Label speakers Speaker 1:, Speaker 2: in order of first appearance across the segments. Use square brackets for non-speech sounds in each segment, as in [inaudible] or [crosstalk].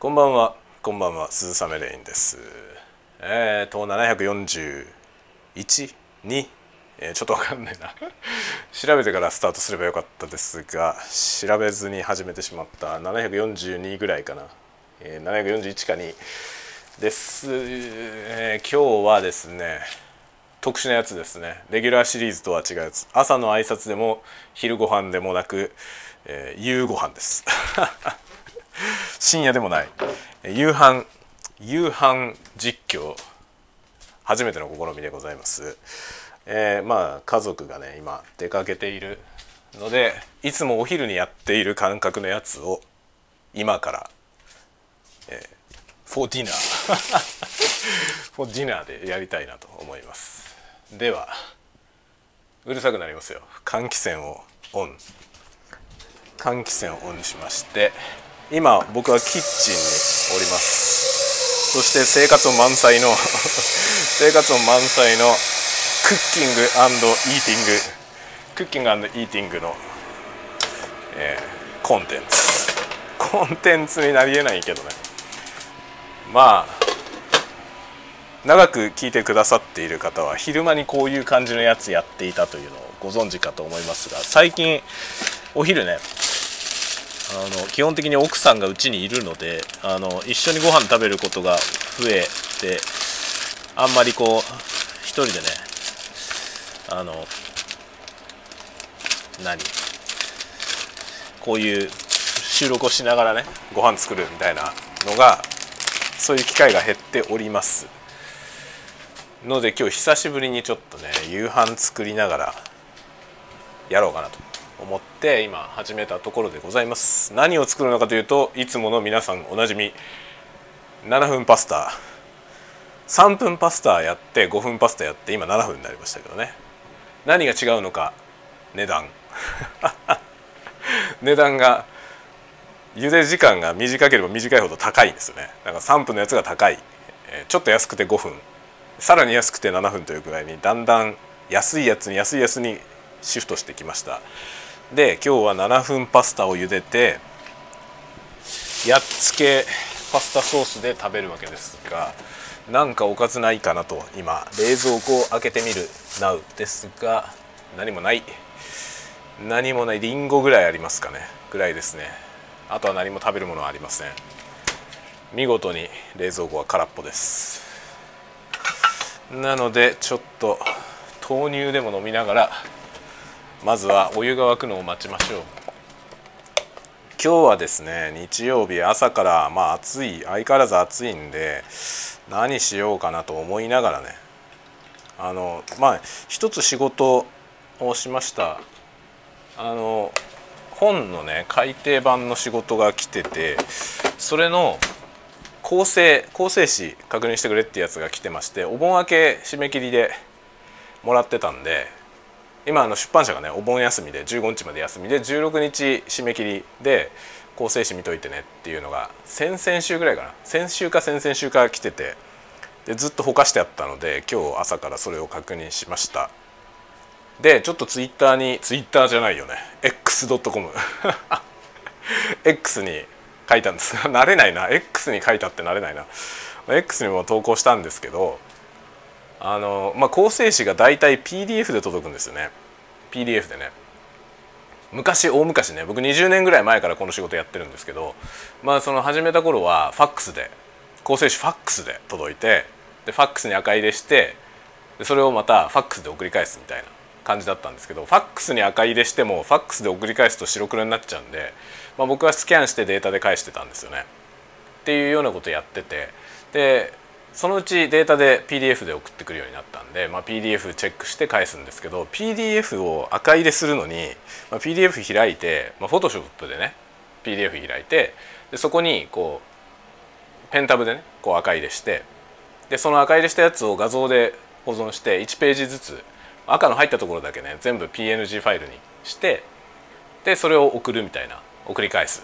Speaker 1: こんばんは。こんばんは。鈴雨レインです。えーと741 2えー、ちょっとわかんないな。[laughs] 調べてからスタートすればよかったですが調べずに始めてしまった742ぐらいかな、えー、741か2です、えー、今日はですね特殊なやつですね。レギュラーシリーズとは違うやつ。朝の挨拶でも昼ご飯でもなく、えー、夕ご飯です。[laughs] [laughs] 深夜でもない。夕飯夕飯実況初めての試みでございます、えー、まあ家族がね今出かけているのでいつもお昼にやっている感覚のやつを今から、えー、フォーディナー [laughs] フォーディナーでやりたいなと思います。ではうるさくなりますよ。換気扇をオン。換気扇をオンにしまして今僕はキッチンにおります。そして生活音満載の [laughs] 生活音満載のクッキングイーティング。クッキングイーティングの、えー、コンテンツ。コンテンツになりえないけどね。まあ長く聞いてくださっている方は昼間にこういう感じのやつやっていたというのをご存知かと思いますが最近お昼ねあの基本的に奥さんがうちにいるのであの一緒にご飯食べることが増えてあんまりこう一人でねあの何こういう収録をしながらねご飯作るみたいなのがそういう機会が減っております。ので今日久しぶりにちょっとね夕飯作りながらやろうかなと。思って今始めたところでございます。何を作るのかというといつもの皆さんおなじみ7分パスタ。3分パスタやって5分パスタやって今7分になりましたけどね。何が違うのか値段。[laughs] 値段が茹で時間が短ければ短いほど高いんですよね。だから3分のやつが高い。ちょっと安くて5分。さらに安くて7分というぐらいにだんだん安いやつに安いやつにシフトしてきました。で今日は7分パスタを茹でてやっつけパスタソースで食べるわけですがなんかおかずないかなと今冷蔵庫を開けてみるなうですが何もない。何もない。りんごぐらいありますかね。ぐらいですね。あとは何も食べるものはありません。見事に冷蔵庫は空っぽです。なのでちょっと豆乳でも飲みながらまずはお湯が沸くのを待ちましょう。今日はですね日曜日朝からまあ暑い相変わらず暑いんで何しようかなと思いながらねあのまあ一つ仕事をしました。あの本のね改訂版の仕事が来ててそれの構成構成詞確認してくれってやつが来てましてお盆明け締め切りでもらってたんで今あの出版社がねお盆休みで15日まで休みで16日締め切りで構成誌見といてねっていうのが先々週ぐらいかな。先週か先々週か来ててでずっとほかしてあったので今日朝からそれを確認しました。でちょっとツイッターにツイッターじゃないよね。X.com [laughs] X に書いたんです。[laughs] 慣れないな。X に書いたって慣れないな。X にも投稿したんですけどあの、まあ、構成詞が大体 PDF で届くんですよね。PDF でね。昔大昔ね。僕20年ぐらい前からこの仕事やってるんですけどまあその始めた頃はファックスで構成詞ファックスで届いてでファックスに赤入れしてでそれをまたファックスで送り返すみたいな感じだったんですけどファックスに赤入れしてもファックスで送り返すと白黒になっちゃうんで、まあ、僕はスキャンしてデータで返してたんですよね。っていうようなことやっててでそのうちデータで PDF で送ってくるようになったんで、まあ、PDF チェックして返すんですけど PDF を赤入れするのに、まあ、PDF 開いて、まあ、Photoshop でね PDF 開いてでそこにこうペンタブでねこう赤入れしてでその赤入れしたやつを画像で保存して1ページずつ赤の入ったところだけね全部 PNG ファイルにしてでそれを送るみたいな送り返す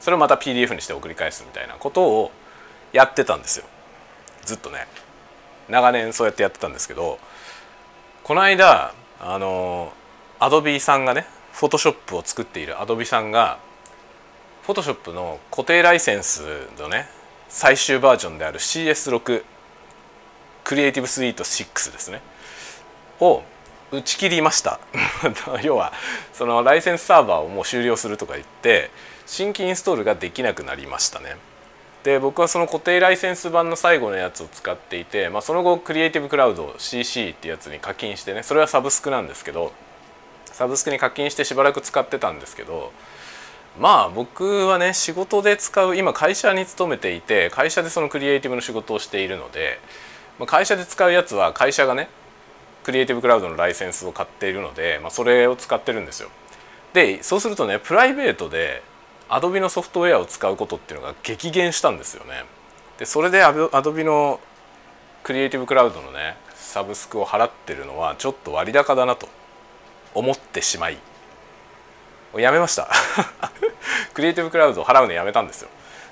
Speaker 1: それをまた PDF にして送り返すみたいなことをやってたんですよ。ずっとね長年そうやってやってたんですけどこの間あのアドビさんがねフォトショップを作っているアドビさんが Photoshop の固定ライセンスのね最終バージョンである CS6 クリエイティブスイート6ですねを打ち切りました。[laughs] 要はそのライセンスサーバーをもう終了するとか言って新規インストールができなくなりましたね。で僕はその固定ライセンス版の最後のやつを使っていて、まあ、その後クリエイティブクラウド CC ってやつに課金してねそれはサブスクなんですけどサブスクに課金してしばらく使ってたんですけどまあ僕はね仕事で使う今会社に勤めていて会社でそのクリエイティブの仕事をしているのでま会社で使うやつは会社がねクリエイティブクラウドのライセンスを買っているので、まあ、それを使ってるんですよ。でそうするとねプライベートで Adobe のソフトウェアを使うことっていうのが激減したんですよね。でそれで Adobe のクリエイティブクラウドのねサブスクを払ってるのはちょっと割高だなと思ってしまいやめましたクリエイティブクラウドを払うのやめたんですよ。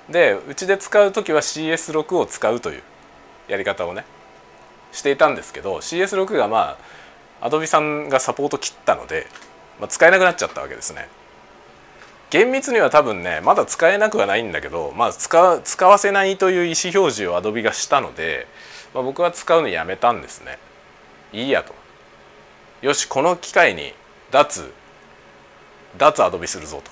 Speaker 1: でうちで使う時は CS6 を使うというやり方をねしていたんですけど CS6 がまあ Adobe さんがサポート切ったので、まあ、使えなくなっちゃったわけですね。厳密には多分ねまだ使えなくはないんだけど、まあ、使使わせないという意思表示を Adobe がしたので、まあ、僕は使うのやめたんですね。いいやと。よしこの機会に脱脱 Adobe するぞと。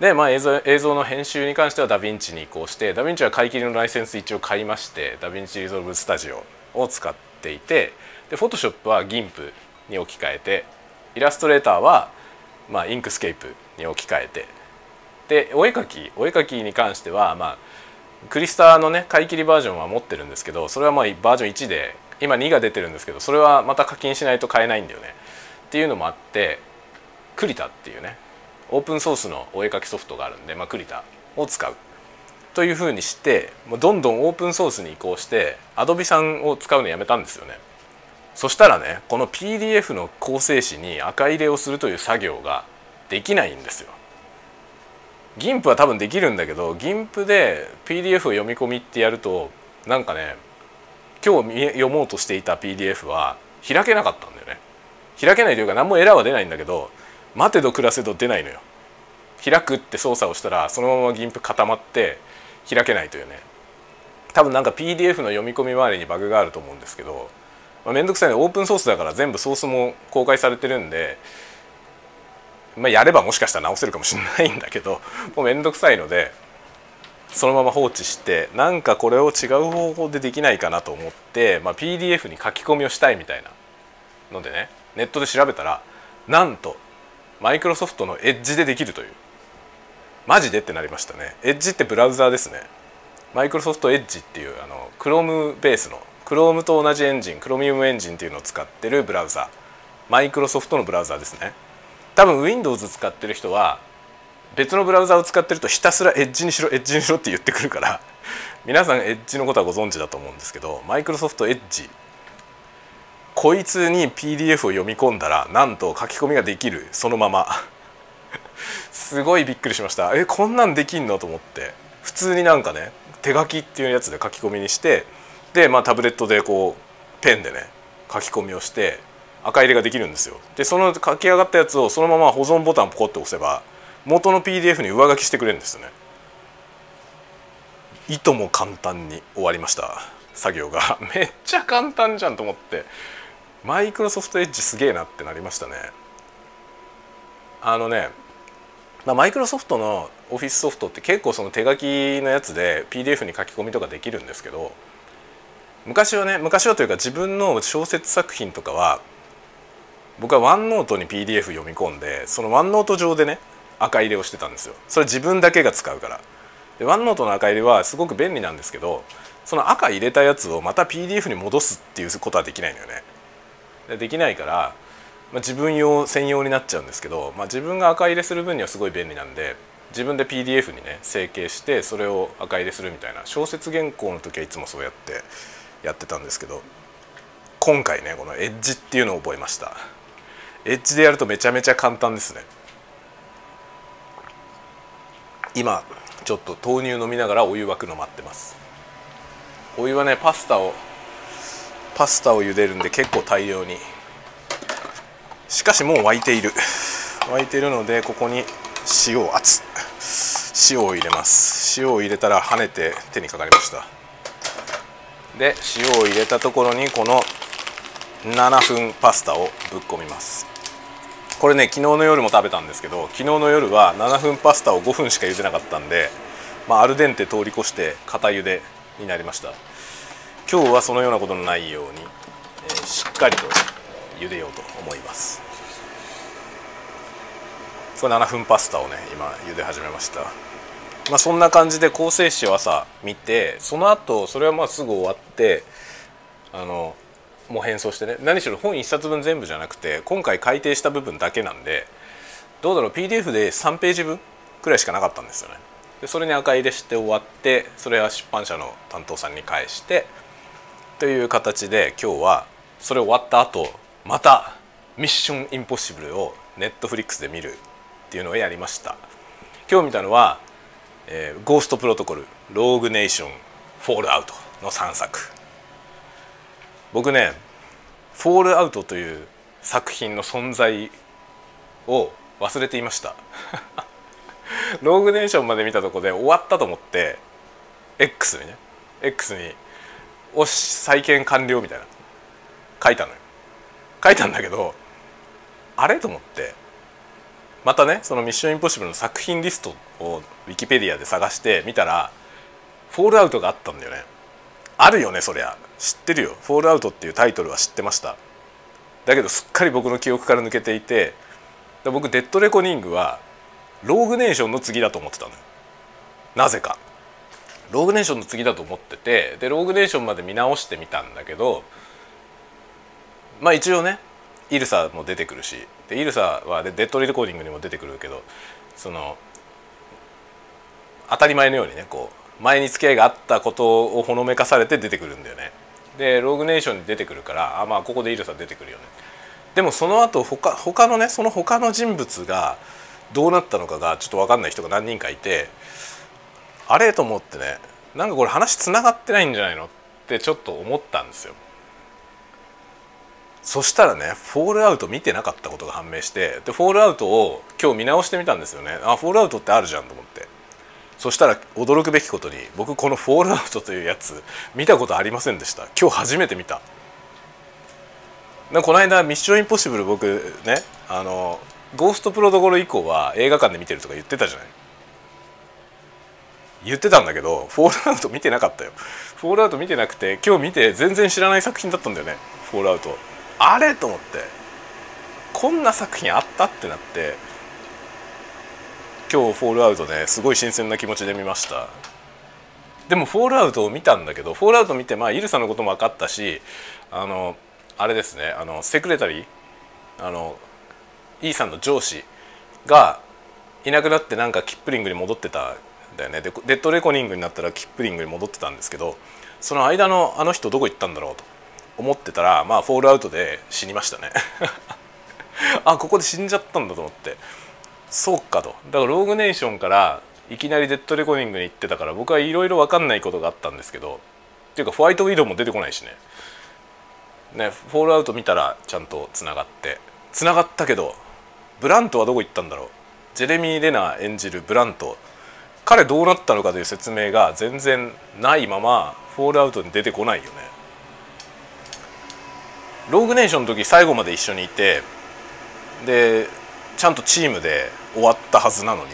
Speaker 1: で、まあ、映像映像の編集に関してはダヴィンチに移行してダヴィンチは買い切りのライセンス一応買いまして DaVinci Resolve Studio を使っていてで Photoshop は GIMP に置き換えてイラストレーターは、まあ、 Inkscape に置き換えて。でお絵描きお絵描きに関してはまあクリスタのね買い切りバージョンは持ってるんですけどそれはまあバージョン1で今2が出てるんですけどそれはまた課金しないと買えないんだよね。っていうのもあってクリタっていうねオープンソースのお絵描きソフトがあるんで、まあ、クリタを使う。というふうにしてどんどんオープンソースに移行してアドビさんを使うのやめたんですよね。そしたらねこの PDF の構成紙に赤入れをするという作業ができないんですよ。GIMP は多分できるんだけど GIMP で PDF を読み込みってやるとなんかね今日読もうとしていた PDF は開けなかったんだよね。開けないというか何もエラーは出ないんだけど待てど暮らせど出ないのよ。開くって操作をしたらそのまま GIMP 固まって開けないというね多分なんか PDF の読み込み周りにバグがあると思うんですけど、まあ、めんどくさいのオープンソースだから全部ソースも公開されてるんでまあ、やればもしかしたら直せるかもしれないんだけどもう面倒くさいのでそのまま放置してなんかこれを違う方法でできないかなと思って、まあ、PDF に書き込みをしたいみたいなのでねネットで調べたらなんとマイクロソフトのエッジでできるという。マジでってなりましたね。エッジってブラウザーですね。マイクロソフトエッジっていうあの Chrome ベースの Chrome と同じエンジン Chromium エンジンっていうのを使ってるブラウザマイクロソフトのブラウザですね。多分 Windows 使ってる人は別のブラウザを使ってるとひたすらエッジにしろエッジにしろって言ってくるから皆さんエッジのことはご存知だと思うんですけどマイクロソフトエッジこいつに PDF を読み込んだらなんと書き込みができる。そのまま。すごいびっくりしました。えこんなんできんの？と思って。普通になんかね手書きっていうやつで書き込みにしてでまあタブレットでこうペンでね書き込みをして赤入れができるんですよ。でその書き上がったやつをそのまま保存ボタンポコッと押せば元の PDF に上書きしてくれるんですよね。いとも簡単に終わりました作業が。[laughs] めっちゃ簡単じゃんと思って。マイクロソフトエッジすげえなってなりましたね。あのね、マイクロソフトのオフィスソフトって結構その手書きのやつで PDF に書き込みとかできるんですけど昔はね昔はというか自分の小説作品とかは僕はワンノートに PDF 読み込んでそのワンノート上でね赤入れをしてたんですよ。それ自分だけが使うから。でワンノートの赤入れはすごく便利なんですけどその赤入れたやつをまた PDF に戻すっていうことはできないのよね。でできないから、まあ、自分用専用になっちゃうんですけど、まあ、自分が赤入れする分にはすごい便利なんで自分で PDF にね成形してそれを赤入れするみたいな小説原稿の時はいつもそうやってやってたんですけど今回ねこのエッジっていうのを覚えました。エッジでやるとめちゃめちゃ簡単ですね。今ちょっと豆乳飲みながらお湯沸くの待ってます。お湯はねパスタをパスタを茹でるんで結構大量に。しかしもう沸いている。沸いているのでここに塩を熱塩を入れます。塩を入れたら跳ねて手にかかりました。で塩を入れたところにこの7分パスタをぶっ込みます。これね昨日の夜も食べたんですけど昨日の夜は7分パスタを5分しか茹でなかったんで、まあ、アルデンテ通り越して固茹でになりました。今日はそのようなことのないように、えー、しっかりと茹でようと思います。これ7分パスタをね今茹で始めました。まあそんな感じで構成詞を朝見てその後それはまあすぐ終わってあのもう変装してね。何しろ本1冊分全部じゃなくて今回改訂した部分だけなんでどうだろう PDF で3ページ分くらいしかなかったんですよね。でそれに赤入れして終わってそれは出版社の担当さんに返してという形で今日はそれ終わった後また「ミッションインポッシブル」をネットフリックスで見るっていうのをやりました。今日見たのは「えー、ゴーストプロトコル」「ローグネーション」「フォールアウト」の3作。僕ね「フォールアウト」という作品の存在を忘れていました。ローグネーションまで見たとこで終わったと思って X にね X に「おし再建完了」みたいな。書いたのよ。書いたんだけどあれと思ってまたねその「ミッションインポッシブル」の作品リストをウィキペディアで探して見たら「フォールアウト」があったんだよね。あるよねそりゃ。知ってるよ「フォールアウト」っていうタイトルは知ってました。だけどすっかり僕の記憶から抜けていて僕デッドレコニングはローグネーションの次だと思ってたのよ。なぜか。ローグネーションの次だと思っててでローグネーションまで見直してみたんだけどまあ一応ねイルサも出てくるしでイルサはデッドリレコーディングにも出てくるけどその当たり前のようにねこう前に付き合いがあったことをほのめかされて出てくるんだよね。でローグネーションに出てくるからあまあここでイルサ出てくるよね。でもその後他他のねその他の人物がどうなったのかがちょっと分かんない人が何人かいてあれと思ってねなんかこれ話つながってないんじゃないのってちょっと思ったんですよ。そしたらねフォールアウト見てなかったことが判明してでフォールアウトを今日見直してみたんですよね。あフォールアウトってあるじゃんと思って。そしたら驚くべきことに僕このフォールアウトというやつ見たことありませんでした。今日初めて見た。この間「ミッションインポッシブル」僕ねあのゴーストプロトコル以降は映画館で見てるとか言ってたじゃない。言ってたんだけどフォールアウト見てなかったよ。フォールアウト見てなくて今日見て全然知らない作品だったんだよね。フォールアウト。あれ？と思って。こんな作品あった？ってなって。今日フォールアウトねすごい新鮮な気持ちで見ました。でもフォールアウトを見たんだけどフォールアウト見てまあイルサのことも分かったしあのあれですねあのセクレタリーあのイーサンの上司がいなくなってなんかキトリッジに戻ってたんだよね。でデッドレコニングになったらキトリッジに戻ってたんですけどその間のあの人どこ行ったんだろうと。思ってたらまあフォールアウトで死にましたね。[laughs] あここで死んじゃったんだと思って。そうかと。だからローグネーションからいきなりデッドレコーディングに行ってたから僕はいろいろ分かんないことがあったんですけどっていうかホワイトウィドウも出てこないしね。ねフォールアウト見たらちゃんとつながって。つながったけどブラントはどこ行ったんだろう。ジェレミー・レナー演じるブラント。彼どうなったのかという説明が全然ないままフォールアウトに出てこないよね。ローグネーションの時最後まで一緒にいてでちゃんとチームで終わったはずなのに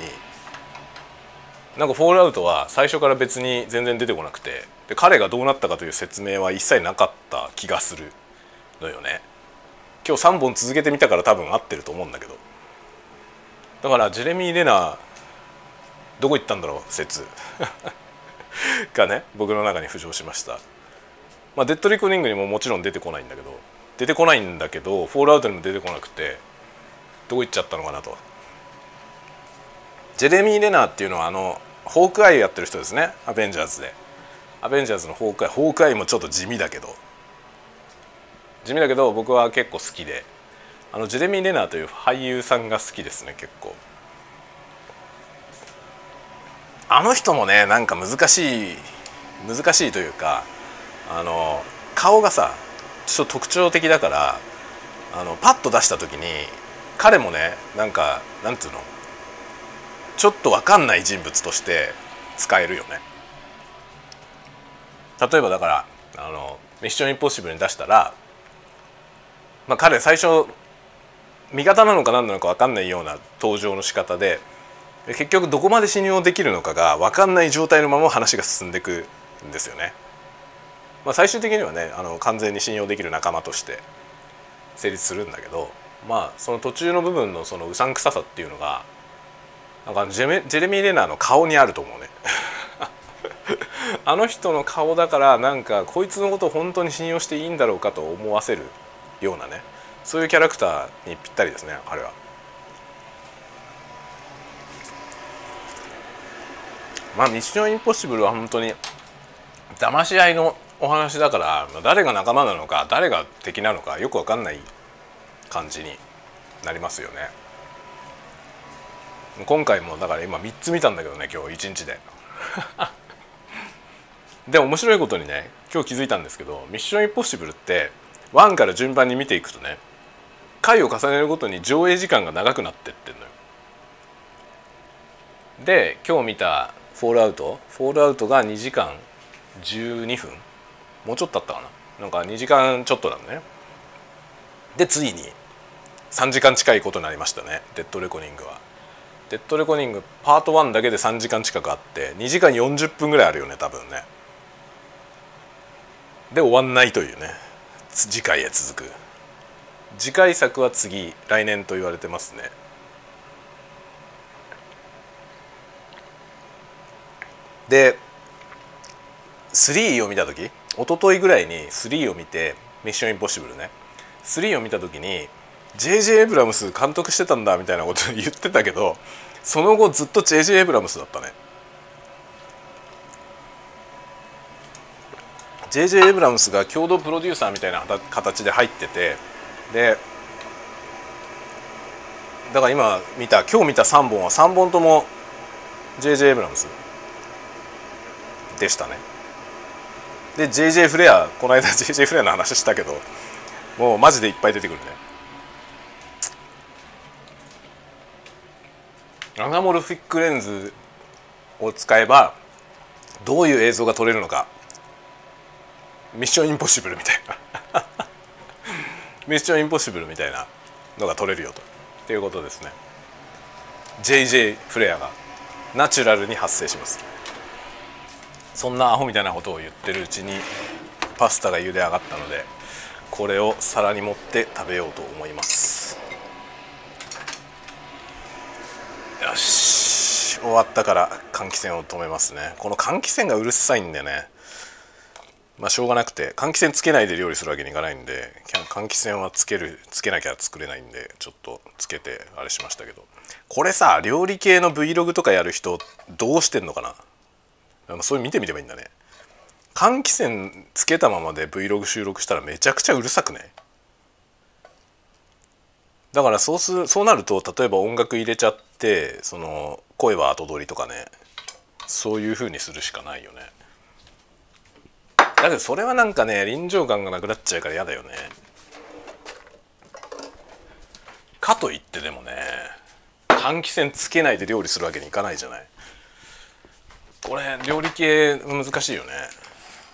Speaker 1: なんかフォールアウトは最初から別に全然出てこなくてで彼がどうなったかという説明は一切なかった気がするのよね。今日3本続けてみたから多分合ってると思うんだけど。だからジェレミー・レナどこ行ったんだろう説。[laughs] がね僕の中に浮上しました。まあデッドリコニングにももちろん出てこないんだけど。出てこないんだけどフォールアウトにも出てこなくてどこ行っちゃったのかなと。ジェレミー・レナーっていうのはあのホークアイやってる人ですね。アベンジャーズで。アベンジャーズのホークアイホークアイもちょっと地味だけど。地味だけど僕は結構好きで。あのジェレミー・レナーという俳優さんが好きですね結構。あの人もねなんか難しい難しいというかあの顔がさょっと特徴的だからあのパッと出した時に彼もねなんかなんていうのちょっと分かんない人物として使えるよね例えばだからあのミッションインポッシブルに出したら、まあ、彼最初味方なのか何なのか分かんないような登場の仕方で結局どこまで信用できるのかが分かんない状態のまま話が進んでいくんですよね。まあ、最終的にはねあの完全に信用できる仲間として成立するんだけどまあその途中の部分のそのうさんくささっていうのがなんかジェメジェレミー・レナーの顔にあると思うね [laughs] あの人の顔だからなんかこいつのことを本当に信用していいんだろうかと思わせるようなねそういうキャラクターにぴったりですね彼は。まあミッションインポッシブルは本当に騙し合いのお話だから誰が仲間なのか誰が敵なのかよく分かんない感じになりますよね。今回もだから今3つ見たんだけどね今日1日で。[laughs] で面白いことにね今日気づいたんですけど「ミッションインポッシブル」って1から順番に見ていくとね回を重ねるごとに上映時間が長くなってってんのよ。で今日見た「フォールアウト」フォールアウトが2時間12分もうちょっとあったかな。なんか2時間ちょっとなのね。でついに3時間近いことになりましたね。デッドレコニングは。デッドレコニングパート1だけで3時間近くあって2時間40分ぐらいあるよね多分ね。で終わんないというね。次回へ続く。次回作は次来年と言われてますね。で3を見た時一昨日ぐらいに3を見て「ミッションインポッシブルね」3を見た時に J.J. エブラムス監督してたんだみたいなこと言ってたけどその後ずっと J.J. エブラムスだったね J.J. エブラムスが共同プロデューサーみたいな形で入っててでだから今見た今日見た3本は3本とも J.J. エイブラムスでしたねで JJ フレアこの間 [laughs] JJ フレアの話したけどもうマジでいっぱい出てくるね。アナモルフィックレンズを使えばどういう映像が撮れるのか。ミッションインポッシブルみたいな。ミッションインポッシブルみたいなのが撮れるよと。っていうことですね。JJ フレアがナチュラルに発生します。そんなアホみたいなことを言ってるうちにパスタが茹で上がったのでこれを皿に盛って食べようと思います。よし。終わったから換気扇を止めますね。この換気扇がうるさいんでね。まあしょうがなくて換気扇つけないで料理するわけにいかないんで換気扇はつけるつけなきゃ作れないんでちょっとつけてあれしましたけど。これさ料理系の Vlog とかやる人どうしてんのかな？そういう見てみればいいんだね。換気扇つけたままで Vlog 収録したらめちゃくちゃうるさくねだからそうすそうなると例えば音楽入れちゃってその声は後取りとかねそういう風にするしかないよね。だけどそれはなんかね臨場感がなくなっちゃうから嫌だよね。かといってでもね換気扇つけないで料理するわけにいかないじゃない。これ料理系難しいよね。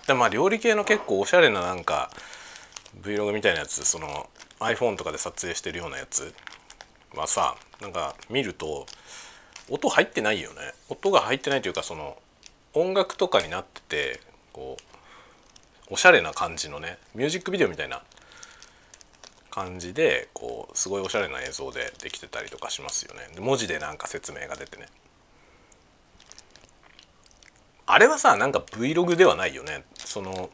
Speaker 1: でまあ料理系の結構おしゃれななんか Vlog みたいなやつその iPhone とかで撮影してるようなやつはさなんか見ると音入ってないよね。音が入ってないというかその音楽とかになっててこうおしゃれな感じのねミュージックビデオみたいな感じでこうすごいおしゃれな映像でできてたりとかしますよね。で文字でなんか説明が出てね。あれはさなんか Vlog ではないよね。その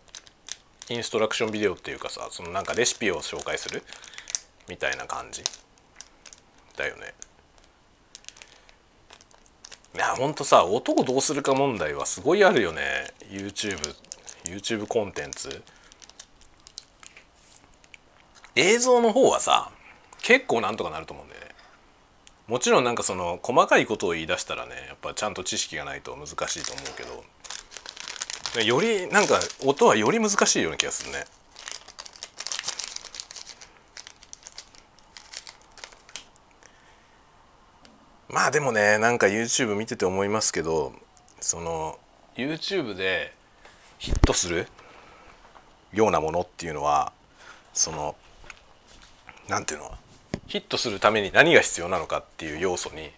Speaker 1: インストラクションビデオっていうかさそのなんかレシピを紹介するみたいな感じ。だよね。いやほんとさ音をどうするか問題はすごいあるよね。YouTube YouTube コンテンツ。映像の方はさ結構なんとかなると思うんだよね。もちろんなんかその細かいことを言い出したらねやっぱちゃんと知識がないと難しいと思うけどよりなんか音はより難しいような気がするね。まあでもねなんか YouTube 見てて思いますけどその YouTube でヒットするようなものっていうのはその何ていうの？ヒットするために何が必要なのかっていう要素に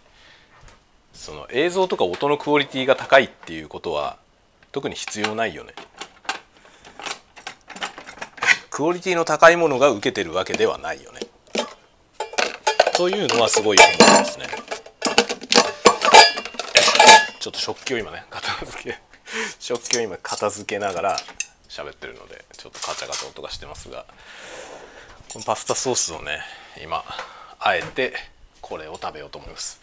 Speaker 1: その映像とか音のクオリティが高いっていうことは特に必要ないよね。クオリティの高いものが受けてるわけではないよね。というのはすごい思いますね。ちょっと食器を今ね片付け食器を今片付けながら喋ってるのでちょっとカチャカチャ音がしてますがこのパスタソースをね今あえてこれを食べようと思います。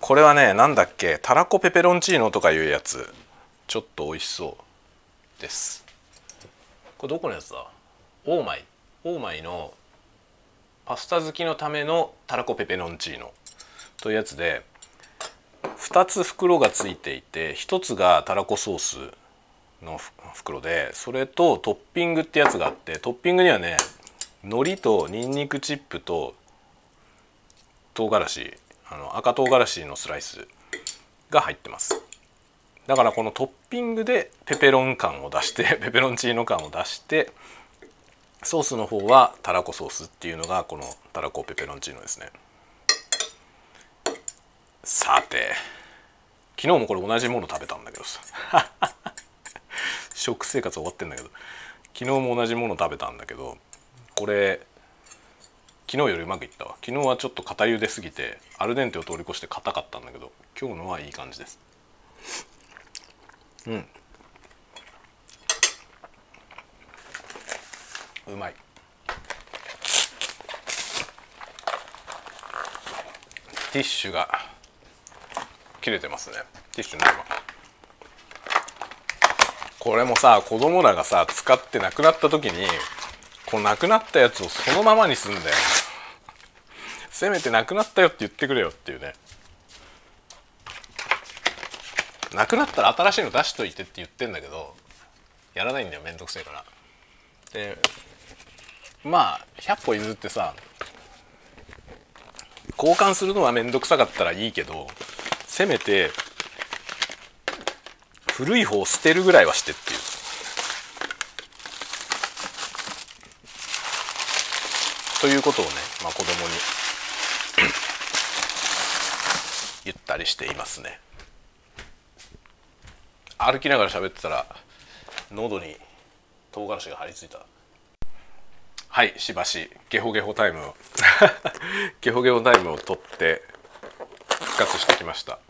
Speaker 1: これはねなんだっけたらこペペロンチーノとかいうやつ。ちょっと美味しそうです。これどこのやつだ？オーマイ。オーマイのパスタ好きのためのたらこペペロンチーノというやつで2つ袋がついていて1つがたらこソースの袋でそれとトッピングってやつがあってトッピングにはね海苔とにんにくチップと唐辛子あの赤唐辛子のスライスが入ってます。だからこのトッピングでペペロン感を出して [laughs] ペペロンチーノ感を出してソースの方はたらこソースっていうのがこのたらこペペロンチーノですね。さて昨日もこれ同じもの食べたんだけどさ。[laughs] 食生活終わってんだけど昨日も同じもの食べたんだけどこれ昨日よりうまくいったわ。昨日はちょっと硬茹ですぎてアルデンテを通り越して硬かったんだけど今日のはいい感じです。うん。うまい。ティッシュが切れてますね。ティッシュないわ。これもさ子供らがさ使ってなくなった時にこのなくなったやつをそのままにすんだよ。せめてなくなったよって言ってくれよっていうね。なくなったら新しいの出しといてって言ってんだけどやらないんだよめんどくせえから。でまあ100歩譲ってさ交換するのは面倒くさかったらいいけどせめて古い方を捨てるぐらいはしてっていうということをね、まあ、子供に [coughs] 言ったりしていますね。歩きながら喋ってたら喉に唐辛子が張り付いた。はいしばしゲホゲホタイムを [laughs] ゲホゲホタイムを取って復活してきました。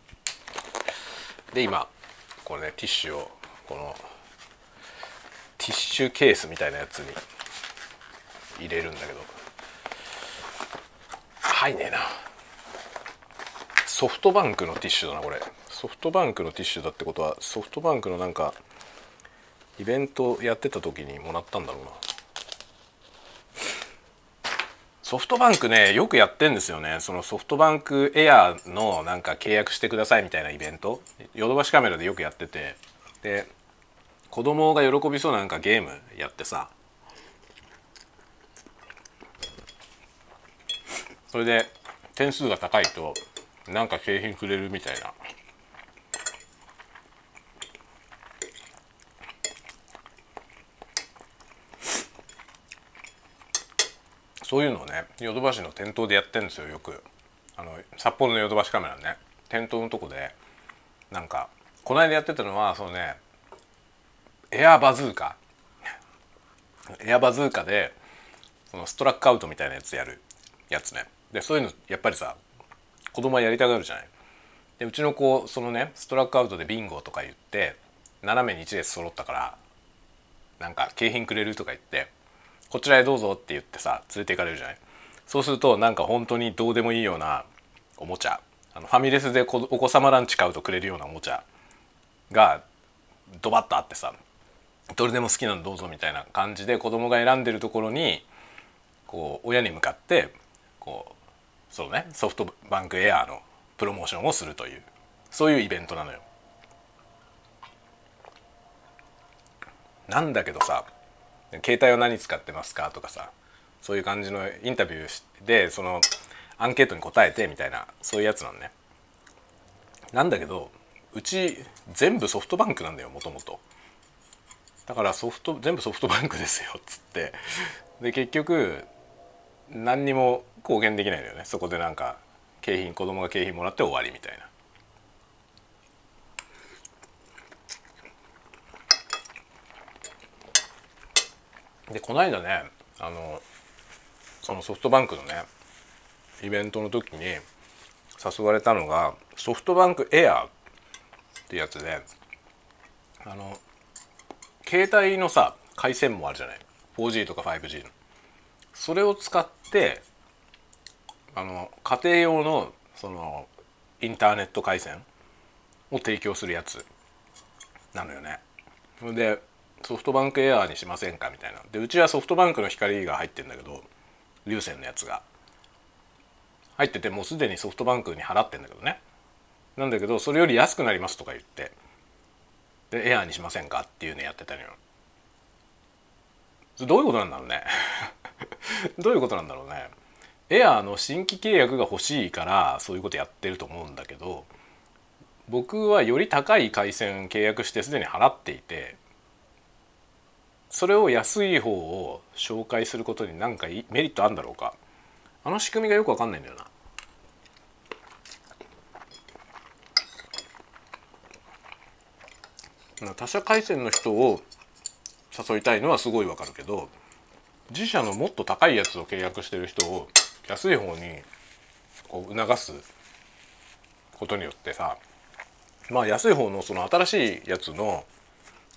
Speaker 1: で今これねティッシュをこのティッシュケースみたいなやつに入れるんだけど。入んねえな。ソフトバンクのティッシュだなこれ。ソフトバンクのティッシュだってことはソフトバンクのなんかイベントやってた時にもらったんだろうな。ソフトバンクねよくやってんですよね。そのソフトバンクエアのなんか契約してくださいみたいなイベント。ヨドバシカメラでよくやってて。で子供が喜びそうななんかゲームやってさ。それで点数が高いとなんか景品くれるみたいな。そういうのをねヨドバシの店頭でやってるんですよよく。あの札幌のヨドバシカメラね店頭のとこでなんかこの間やってたのはそのねエアバズーカ。エアバズーカでそのストラックアウトみたいなやつやるやつね。でそういうのやっぱりさ子供はやりたがるじゃない。でうちの子そのねストラックアウトでビンゴとか言って斜めに1列揃ったからなんか景品くれるとか言ってこちらへどうぞって言ってさ連れて行かれるじゃない。そうするとなんか本当にどうでもいいようなおもちゃあのファミレスでお子様ランチ買うとくれるようなおもちゃがドバッとあってさどれでも好きなのどうぞみたいな感じで子供が選んでるところにこう親に向かってこうそうねソフトバンクエアーのプロモーションをするというそういうイベントなのよ。なんだけどさ携帯は何使ってますかとかさそういう感じのインタビューでそのアンケートに答えてみたいなそういうやつなのね。なんだけどうち全部ソフトバンクなんだよもともとだからソフト全部ソフトバンクですよっつってで結局何にも貢献できないのよね。そこでなんか景品子供が景品もらって終わりみたいな。でこの間ねあのそのソフトバンクのねイベントの時に誘われたのがソフトバンクエアってやつであの携帯のさ回線もあるじゃない。4G とか 5G の。それを使ってあの家庭用のそのインターネット回線を提供するやつなのよね。でソフトバンクエアーにしませんかみたいな。でうちはソフトバンクの光が入ってんだけど有線のやつが。入っててもうすでにソフトバンクに払ってんだけどね。なんだけどそれより安くなりますとか言ってでエアーにしませんかっていうねやってたのよ。どういうことなんだろうね。[laughs] どういうことなんだろうね。エアーの新規契約が欲しいからそういうことやってると思うんだけど僕はより高い回線契約してすでに払っていてそれを安い方を紹介することに何かメリットあるんだろうか。あの仕組みがよく分かんないんだよな。他社回線の人を誘いたいのはすごいわかるけど自社のもっと高いやつを契約してる人を安い方にこう促すことによってさまあ安い方のその新しいやつの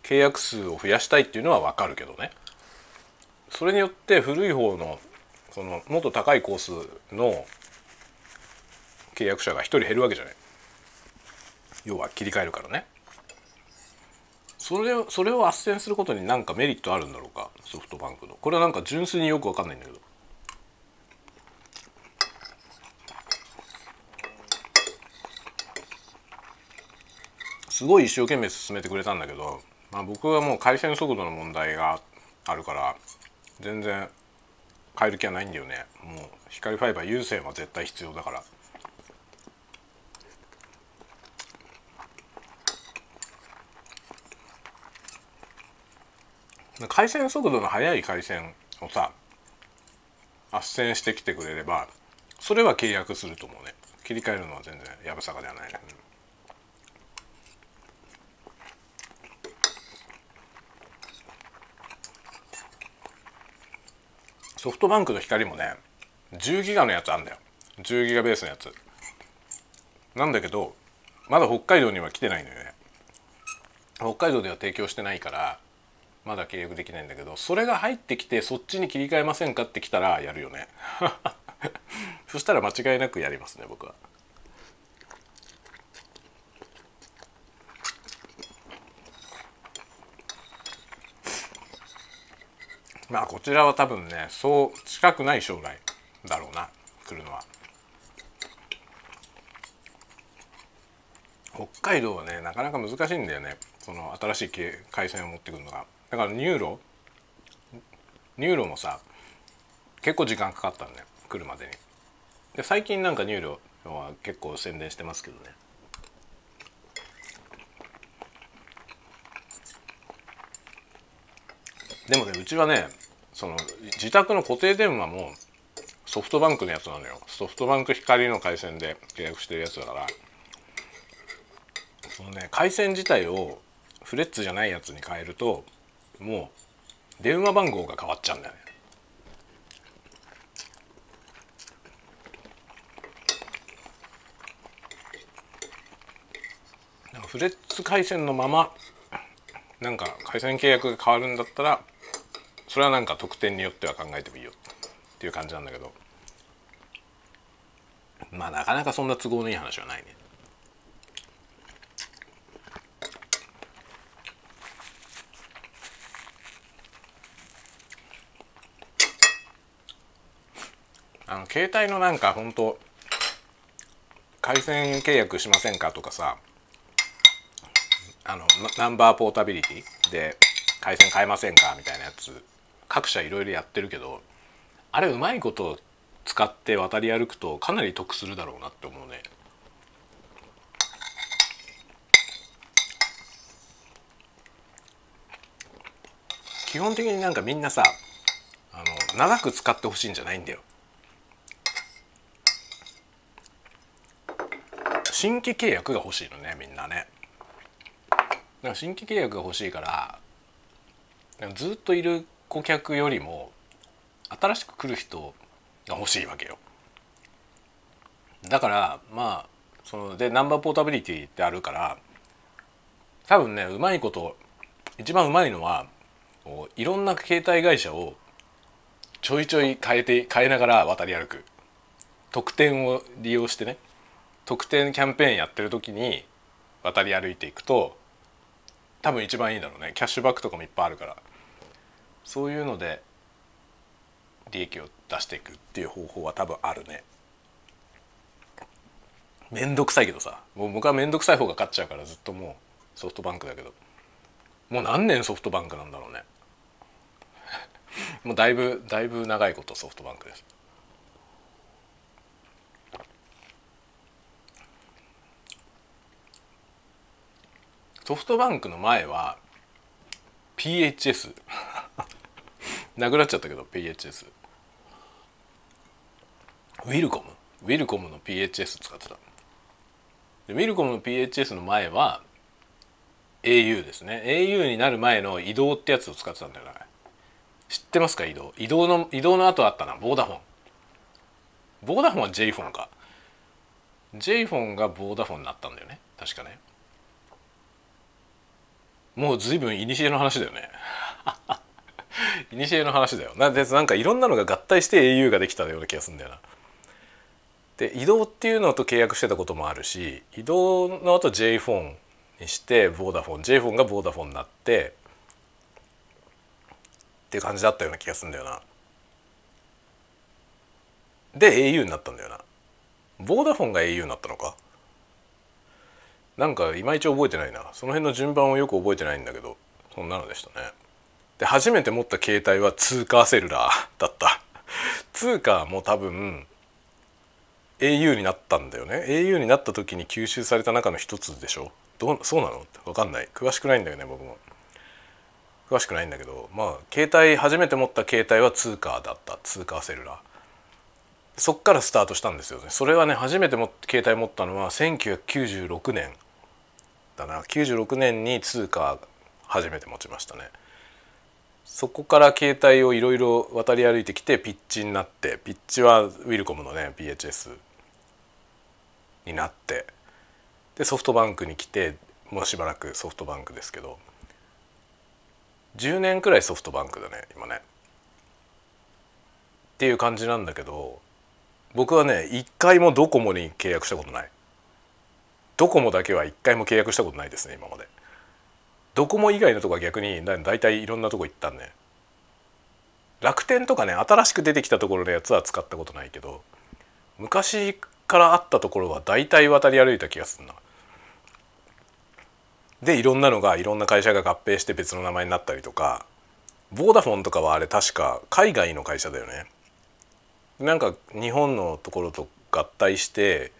Speaker 1: 契約数を増やしたいっていうのは分かるけどね。それによって古い方のそのもっと高いコースの契約者が1人減るわけじゃない。要は切り替えるからね。それをそれを斡旋することに何かメリットあるんだろうか？ソフトバンクの。これはなんか純粋によく分かんないんだけど。すごい一生懸命進めてくれたんだけどまあ、僕はもう回線速度の問題があるから全然変える気はないんだよね。もう光ファイバー有線は絶対必要だから。回線速度の速い回線をさ斡旋してきてくれればそれは契約すると思うね。切り替えるのは全然やぶさかではない。ね、ソフトバンクの光もね10ギガのやつあんだよ。10ギガベースのやつ。なんだけどまだ北海道には来てないのよね。北海道では提供してないからまだ契約できないんだけどそれが入ってきてそっちに切り替えませんかって来たらやるよね。[laughs] そしたら間違いなくやりますね僕は。まあこちらは多分ねそう近くない将来だろうな来るのは。北海道はねなかなか難しいんだよね。その新しい回線を持ってくるのが。だから NURO NURO もさ結構時間かかったんだよ来るまでにで最近なんか NURO は結構宣伝してますけどね。でもねうちはねその自宅の固定電話もソフトバンクのやつなのよ。ソフトバンク光の回線で契約してるやつだから。そのね回線自体をフレッツじゃないやつに変えるともう電話番号が変わっちゃうんだよねフレッツ回線のままなんか回線契約が変わるんだったらそれはなんか特典によっては考えてもいいよっていう感じなんだけどまあなかなかそんな都合のいい話はないね。あの携帯のなんかほんと回線契約しませんかとかさあのナンバーポータビリティで回線変えませんかみたいなやつ各社いろいろやってるけどあれうまいこと使って渡り歩くとかなり得するだろうなって思うね。基本的になんかみんなさあの長く使ってほしいんじゃないんだよ新規契約が欲しいのねみんなね。だから新規契約が欲しいからずっといる顧客よりも新しく来る人が欲しいわけよ。だからまあそのでナンバーポータビリティってあるから多分ねうまいこと一番うまいのはいろんな携帯会社をちょいちょい変えて変えながら渡り歩く。特典を利用してね。特典キャンペーンやってる時に渡り歩いていくと多分一番いいだろうね。キャッシュバックとかもいっぱいあるから。そういうので利益を出していくっていう方法は多分あるね。めんどくさいけどさ。もう僕はめんどくさい方が勝っちゃうからずっともうソフトバンクだけど。もう何年ソフトバンクなんだろうね。[laughs] もうだいぶだいぶ長いことソフトバンクです。ソフトバンクの前は PHS なくなっちゃったけど PHS ウィルコム。ウィルコムの PHS 使ってた。でウィルコムの PHS の前は au ですね。au になる前の IDO ってやつを使ってたんだよな。知ってますか移動？移動の移動の後あったな。ボーダフォン。ボーダフォンは J フォンか。J フォンがボーダフォンになったんだよね。確かね。もう随分いにしえの話だよね。いにしえの話だよ。なでなんかいろんなのが合体して au ができたような気がするんだよな。で移動っていうのと契約してたこともあるし移動の後 J フォンにしてボーダフォン J フォンがボーダフォンになってっていう感じだったような気がするんだよな。で au になったんだよな。ボーダフォンが au になったのか？なんかいまいち覚えてないな。その辺の順番をよく覚えてないんだけど。そんなのでしたね。で初めて持った携帯は通貨セルラーだった。通貨も多分 au になったんだよね。au になった時に吸収された中の一つでしょ。どうそうなの？って分かんない。詳しくないんだよね僕も。詳しくないんだけど。まあ携帯初めて持った携帯は通貨だった。通貨セルラー。そっからスタートしたんですよね。それはね初めても携帯持ったのは1996年。だな。96年に通貨初めて持ちましたね。そこから携帯をいろいろ渡り歩いてきてピッチになってピッチはウィルコムのね PHS になってでソフトバンクに来てもうしばらくソフトバンクですけど10年くらいソフトバンクだね今ね。っていう感じなんだけど僕はね一回もドコモに契約したことない。ドコモだけは一回も契約したことないですね今まで。ドコモ以外のとこは逆にだいたいいろんなとこ行ったんね楽天とかね新しく出てきたところのやつは使ったことないけど昔からあったところは大体渡り歩いた気がするな。でいろんなのがいろんな会社が合併して別の名前になったりとかボーダフォンとかはあれ確か海外の会社だよね。なんか日本のところと合体して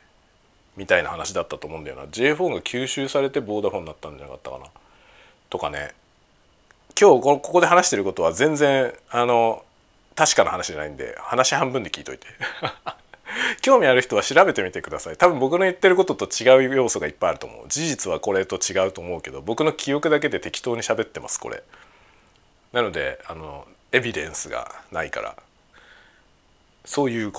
Speaker 1: みたいな話だったと思うんだよな。J4 が吸収されてボーダフォンになったんじゃなかったかな。とかね。今日ここで話してることは全然あの確かな話じゃないんで話半分で聞いといて。[laughs] 興味ある人は調べてみてください。多分僕の言ってることと違う要素がいっぱいあると思う。事実はこれと違うと思うけど僕の記憶だけで適当に喋ってますこれ。なのであのエビデンスがないから。そういう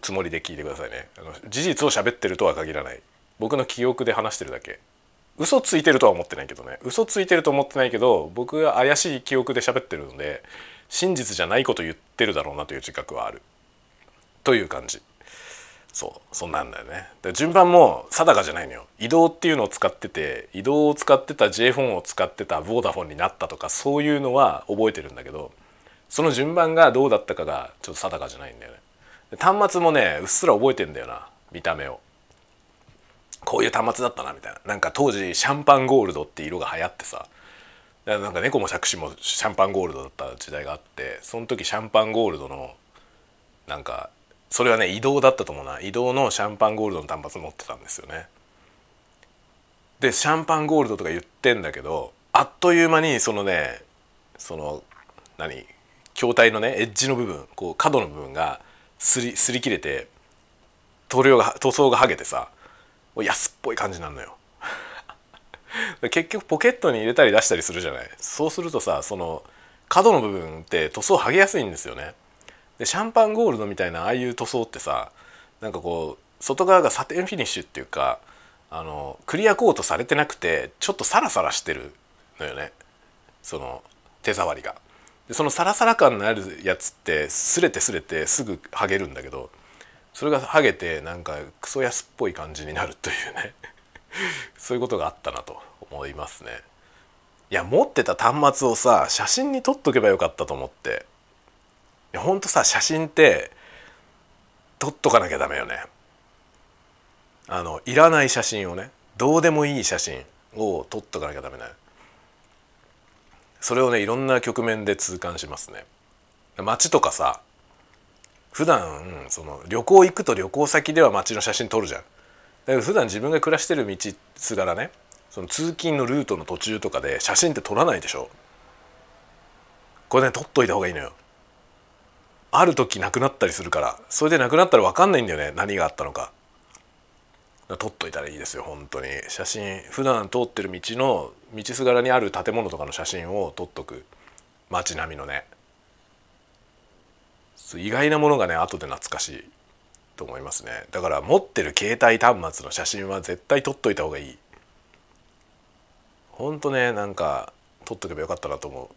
Speaker 1: つもりで聞いてくださいね。あの事実を喋ってるとは限らない。僕の記憶で話してるだけ。嘘ついてるとは思ってないけどね。嘘ついてると思ってないけど僕が怪しい記憶で喋ってるので真実じゃないこと言ってるだろうなという自覚はある。という感じ。そうそんなんだよね。で順番も定かじゃないのよ。移動っていうのを使ってて移動を使ってた J フォンを使ってたボーダフォンになったとかそういうのは覚えてるんだけどその順番がどうだったかがちょっと定かじゃないんだよね。端末もねうっすら覚えてんだよな見た目を。こういう端末だったなみたいな。なんか当時シャンパンゴールドって色が流行ってさ。なんか猫も杓子もシャンパンゴールドだった時代があってその時シャンパンゴールドのなんかそれはね移動だったと思うな。移動のシャンパンゴールドの端末持ってたんですよね。でシャンパンゴールドとか言ってんだけどあっという間にそのねその何筐体のねエッジの部分こう角の部分がすりすり切れて塗料が塗装が剥げてさ安っぽい感じなのよ。[laughs] 結局ポケットに入れたり出したりするじゃない。そうするとさその角の部分って塗装剥げやすいんですよね。でシャンパンゴールドみたいなああいう塗装ってさなんかこう外側がサテンフィニッシュっていうかあのクリアコートされてなくてちょっとサラサラしてるのよね。その手触りが。でそのサラサラ感のあるやつって擦れて擦れてすぐ剥げるんだけどそれが剥げてなんかクソ安っぽい感じになるというね。[laughs] そういうことがあったなと思いますね。いや持ってた端末をさ写真に撮っとけばよかったと思って。いやほんとさ写真って撮っとかなきゃダメよね。あのいらない写真をねどうでもいい写真を撮っとかなきゃダメだよそれをねいろんな局面で痛感しますね。街とかさ普段その旅行行くと旅行先では街の写真撮るじゃん。だけど普段自分が暮らしてる道すがらねその通勤のルートの途中とかで写真って撮らないでしょ。これね撮っといた方がいいのよ。ある時なくなったりするからそれでなくなったら分かんないんだよね何があったのか。撮っといたらいいですよ本当に。写真普段通ってる道の道すがらにある建物とかの写真を撮っとく。街並みのね。意外なものがね後で懐かしいと思いますね。だから持ってる携帯端末の写真は絶対撮っといた方がいい。ほんとねなんか撮っとけばよかったなと思う。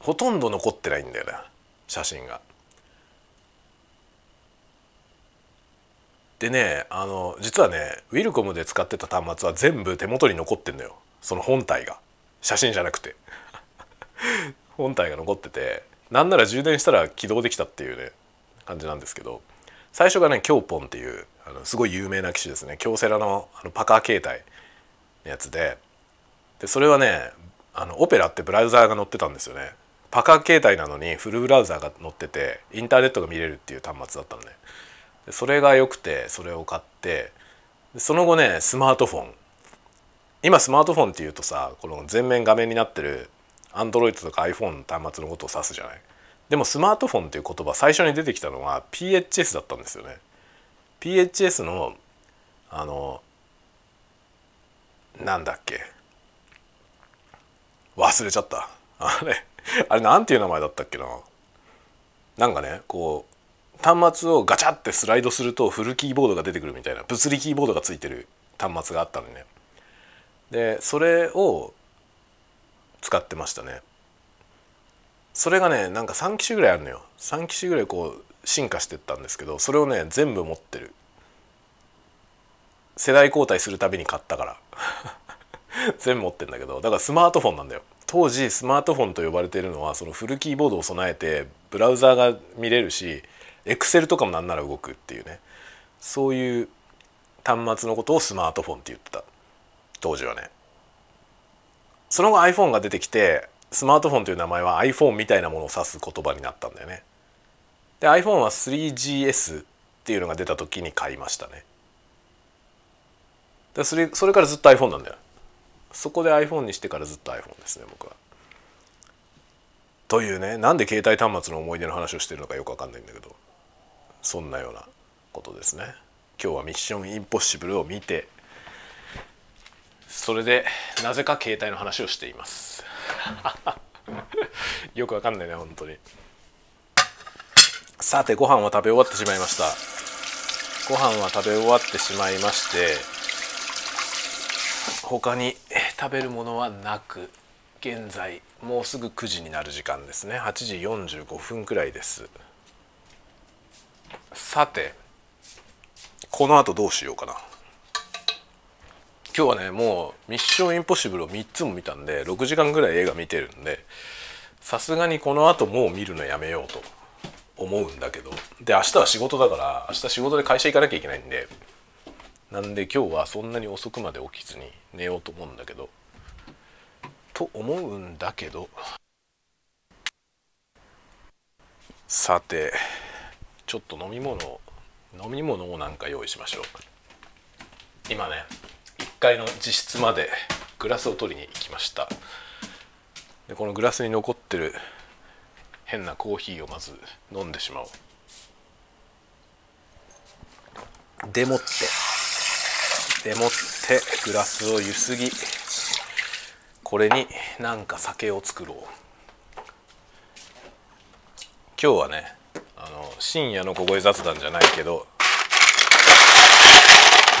Speaker 1: ほとんど残ってないんだよな写真が。でねあの実はねウィルコムで使ってた端末は全部手元に残ってんのよ。その本体が。写真じゃなくて。本体が残ってて。なんなら充電したら起動できたっていうね感じなんですけど。最初がねキョーポンっていうあのすごい有名な機種ですね。京セラのあのパカー携帯のやつで。でそれはねあのオペラってブラウザーが載ってたんですよね。パカー携帯なのにフルブラウザーが載っててインターネットが見れるっていう端末だったのね。それが良くてそれを買って。その後ねスマートフォン今スマートフォンっていうとさこの全面画面になってる Android とか iPhone 端末のことを指すじゃない？でもスマートフォンっていう言葉最初に出てきたのは PHS だったんですよね。PHS のあのなんだっけ？忘れちゃった。あれ？あれなんていう名前だったっけな？なんかねこう端末をガチャってスライドするとフルキーボードが出てくるみたいな物理キーボードがついてる端末があったのね。でそれを使ってましたね。それがねなんか3機種ぐらいあるのよ。3機種ぐらいこう進化してったんですけどそれをね全部持ってる。世代交代するたびに買ったから。[laughs] 全部持ってんだけど。だからスマートフォンなんだよ。当時スマートフォンと呼ばれているのはそのフルキーボードを備えてブラウザーが見れるしエクセルとかもなんなら動くっていうね。そういう端末のことをスマートフォンって言ってた。当時はね。その後 iPhone が出てきてスマートフォンという名前は iPhone みたいなものを指す言葉になったんだよね。で iPhone は 3GS っていうのが出た時に買いましたね。でそれそれからずっと iPhone なんだよ。そこで iPhone にしてからずっと iPhone ですね僕は。というねなんで携帯端末の思い出の話をしてるのかよく分かんないんだけど。そんなようなことですね。今日はミッションインポッシブルを見てそれでなぜか携帯の話をしています。[laughs] よくわかんないね本当に。さてご飯は食べ終わってしまいました。ご飯は食べ終わってしまいまして他に食べるものはなく現在もうすぐ9時になる時間ですね。8時45分くらいです。さてこの後どうしようかな今日はねもう「ミッションインポッシブル」を3つも見たんで6時間ぐらい映画見てるんでさすがにこの後もう見るのやめようと思うんだけどで明日は仕事だから明日仕事で会社行かなきゃいけないんでなんで今日はそんなに遅くまで起きずに寝ようと思うんだけどと思うんだけどさてちょっと飲み物を飲み物をなんか用意しましょう。今ね1階の自室までグラスを取りに行きました。でこのグラスに残ってる変なコーヒーをまず飲んでしまおう。でもって。でもってグラスをゆすぎ。これになんか酒を作ろう。今日はねあの深夜の小声雑談じゃないけど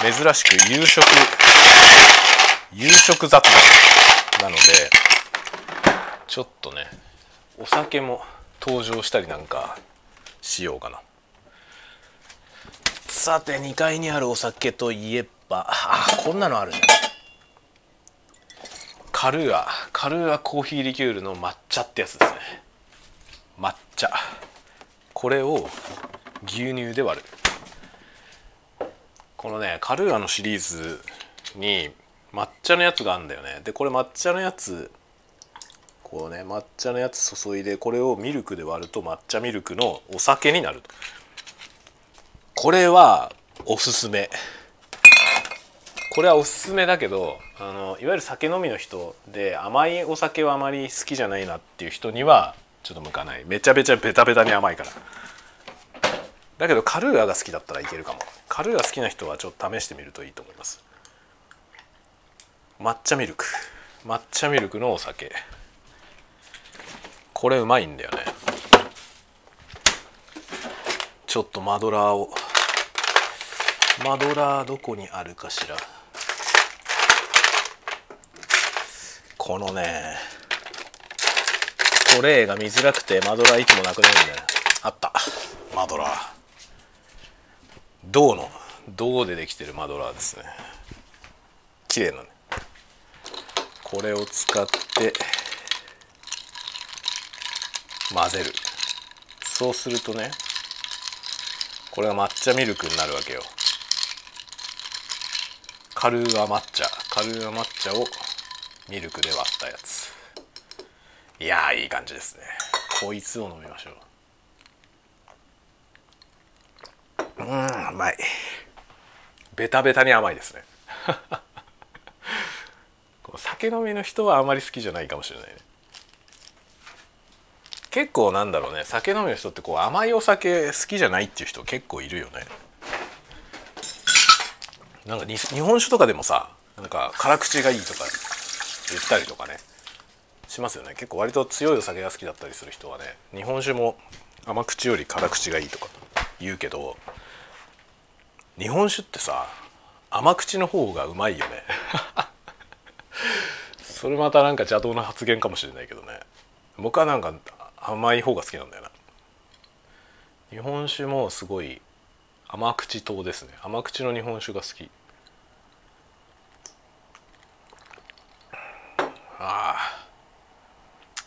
Speaker 1: 珍しく夕食夕食雑談なのでちょっとねお酒も登場したりなんかしようかな。さて2階にあるお酒といえばあこんなのあるねカルーアカルーアコーヒーリキュールの抹茶ってやつですね。抹茶。これを牛乳で割る。このねカルーアのシリーズに抹茶のやつがあるんだよね。でこれ抹茶のやつこうね抹茶のやつ注いでこれをミルクで割ると抹茶ミルクのお酒になると。これはおすすめ。これはおすすめだけどあのいわゆる酒飲みの人で甘いお酒はあまり好きじゃないなっていう人にはちょっと向かない。めちゃめちゃベタベタに甘いから。だけどカルーアが好きだったらいけるかも。カルーア好きな人はちょっと試してみるといいと思います。抹茶ミルク。抹茶ミルクのお酒。これうまいんだよね。ちょっとマドラーを。マドラーどこにあるかしら。このねトレイが見づらくてマドラーいつもなくなるんだよあった。マドラー。銅の銅でできてるマドラーですね。綺麗なね。これを使って混ぜる。そうするとねこれが抹茶ミルクになるわけよ。カルーア抹茶。カルーア抹茶をミルクで割ったやつ。いやいい感じですね。こいつを飲みましょう。うんうまい。ベタベタに甘いですね。[laughs] 酒飲みの人はあまり好きじゃないかもしれないね。結構なんだろうね。酒飲みの人ってこう甘いお酒好きじゃないっていう人結構いるよね。なんか日本酒とかでもさなんか辛口がいいとか言ったりとかね。しますよね。結構割と強いお酒が好きだったりする人はね日本酒も甘口より辛口がいいとか言うけど日本酒ってさ甘口の方がうまいよね。[laughs] それまたなんか邪道な発言かもしれないけどね。僕はなんか甘い方が好きなんだよな。日本酒もすごい甘口糖ですね。甘口の日本酒が好き。ああ。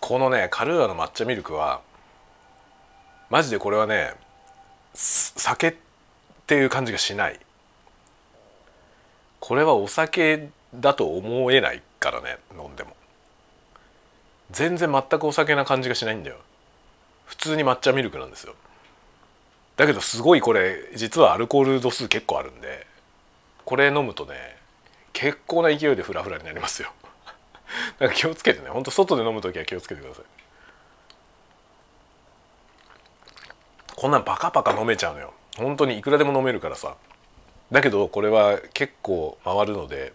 Speaker 1: このねカルーアの抹茶ミルクはマジでこれはね酒ってっていう感じがしない。これはお酒だと思えないからね飲んでも。全然全くお酒な感じがしないんだよ。普通に抹茶ミルクなんですよ。だけどすごいこれ実はアルコール度数結構あるんでこれ飲むとね結構な勢いでフラフラになりますよ。[laughs] だから気をつけてねほんと外で飲む時は気をつけてください。こんなんパカパカ飲めちゃうのよ。本当にいくらでも飲めるからさ。だけどこれは結構回るので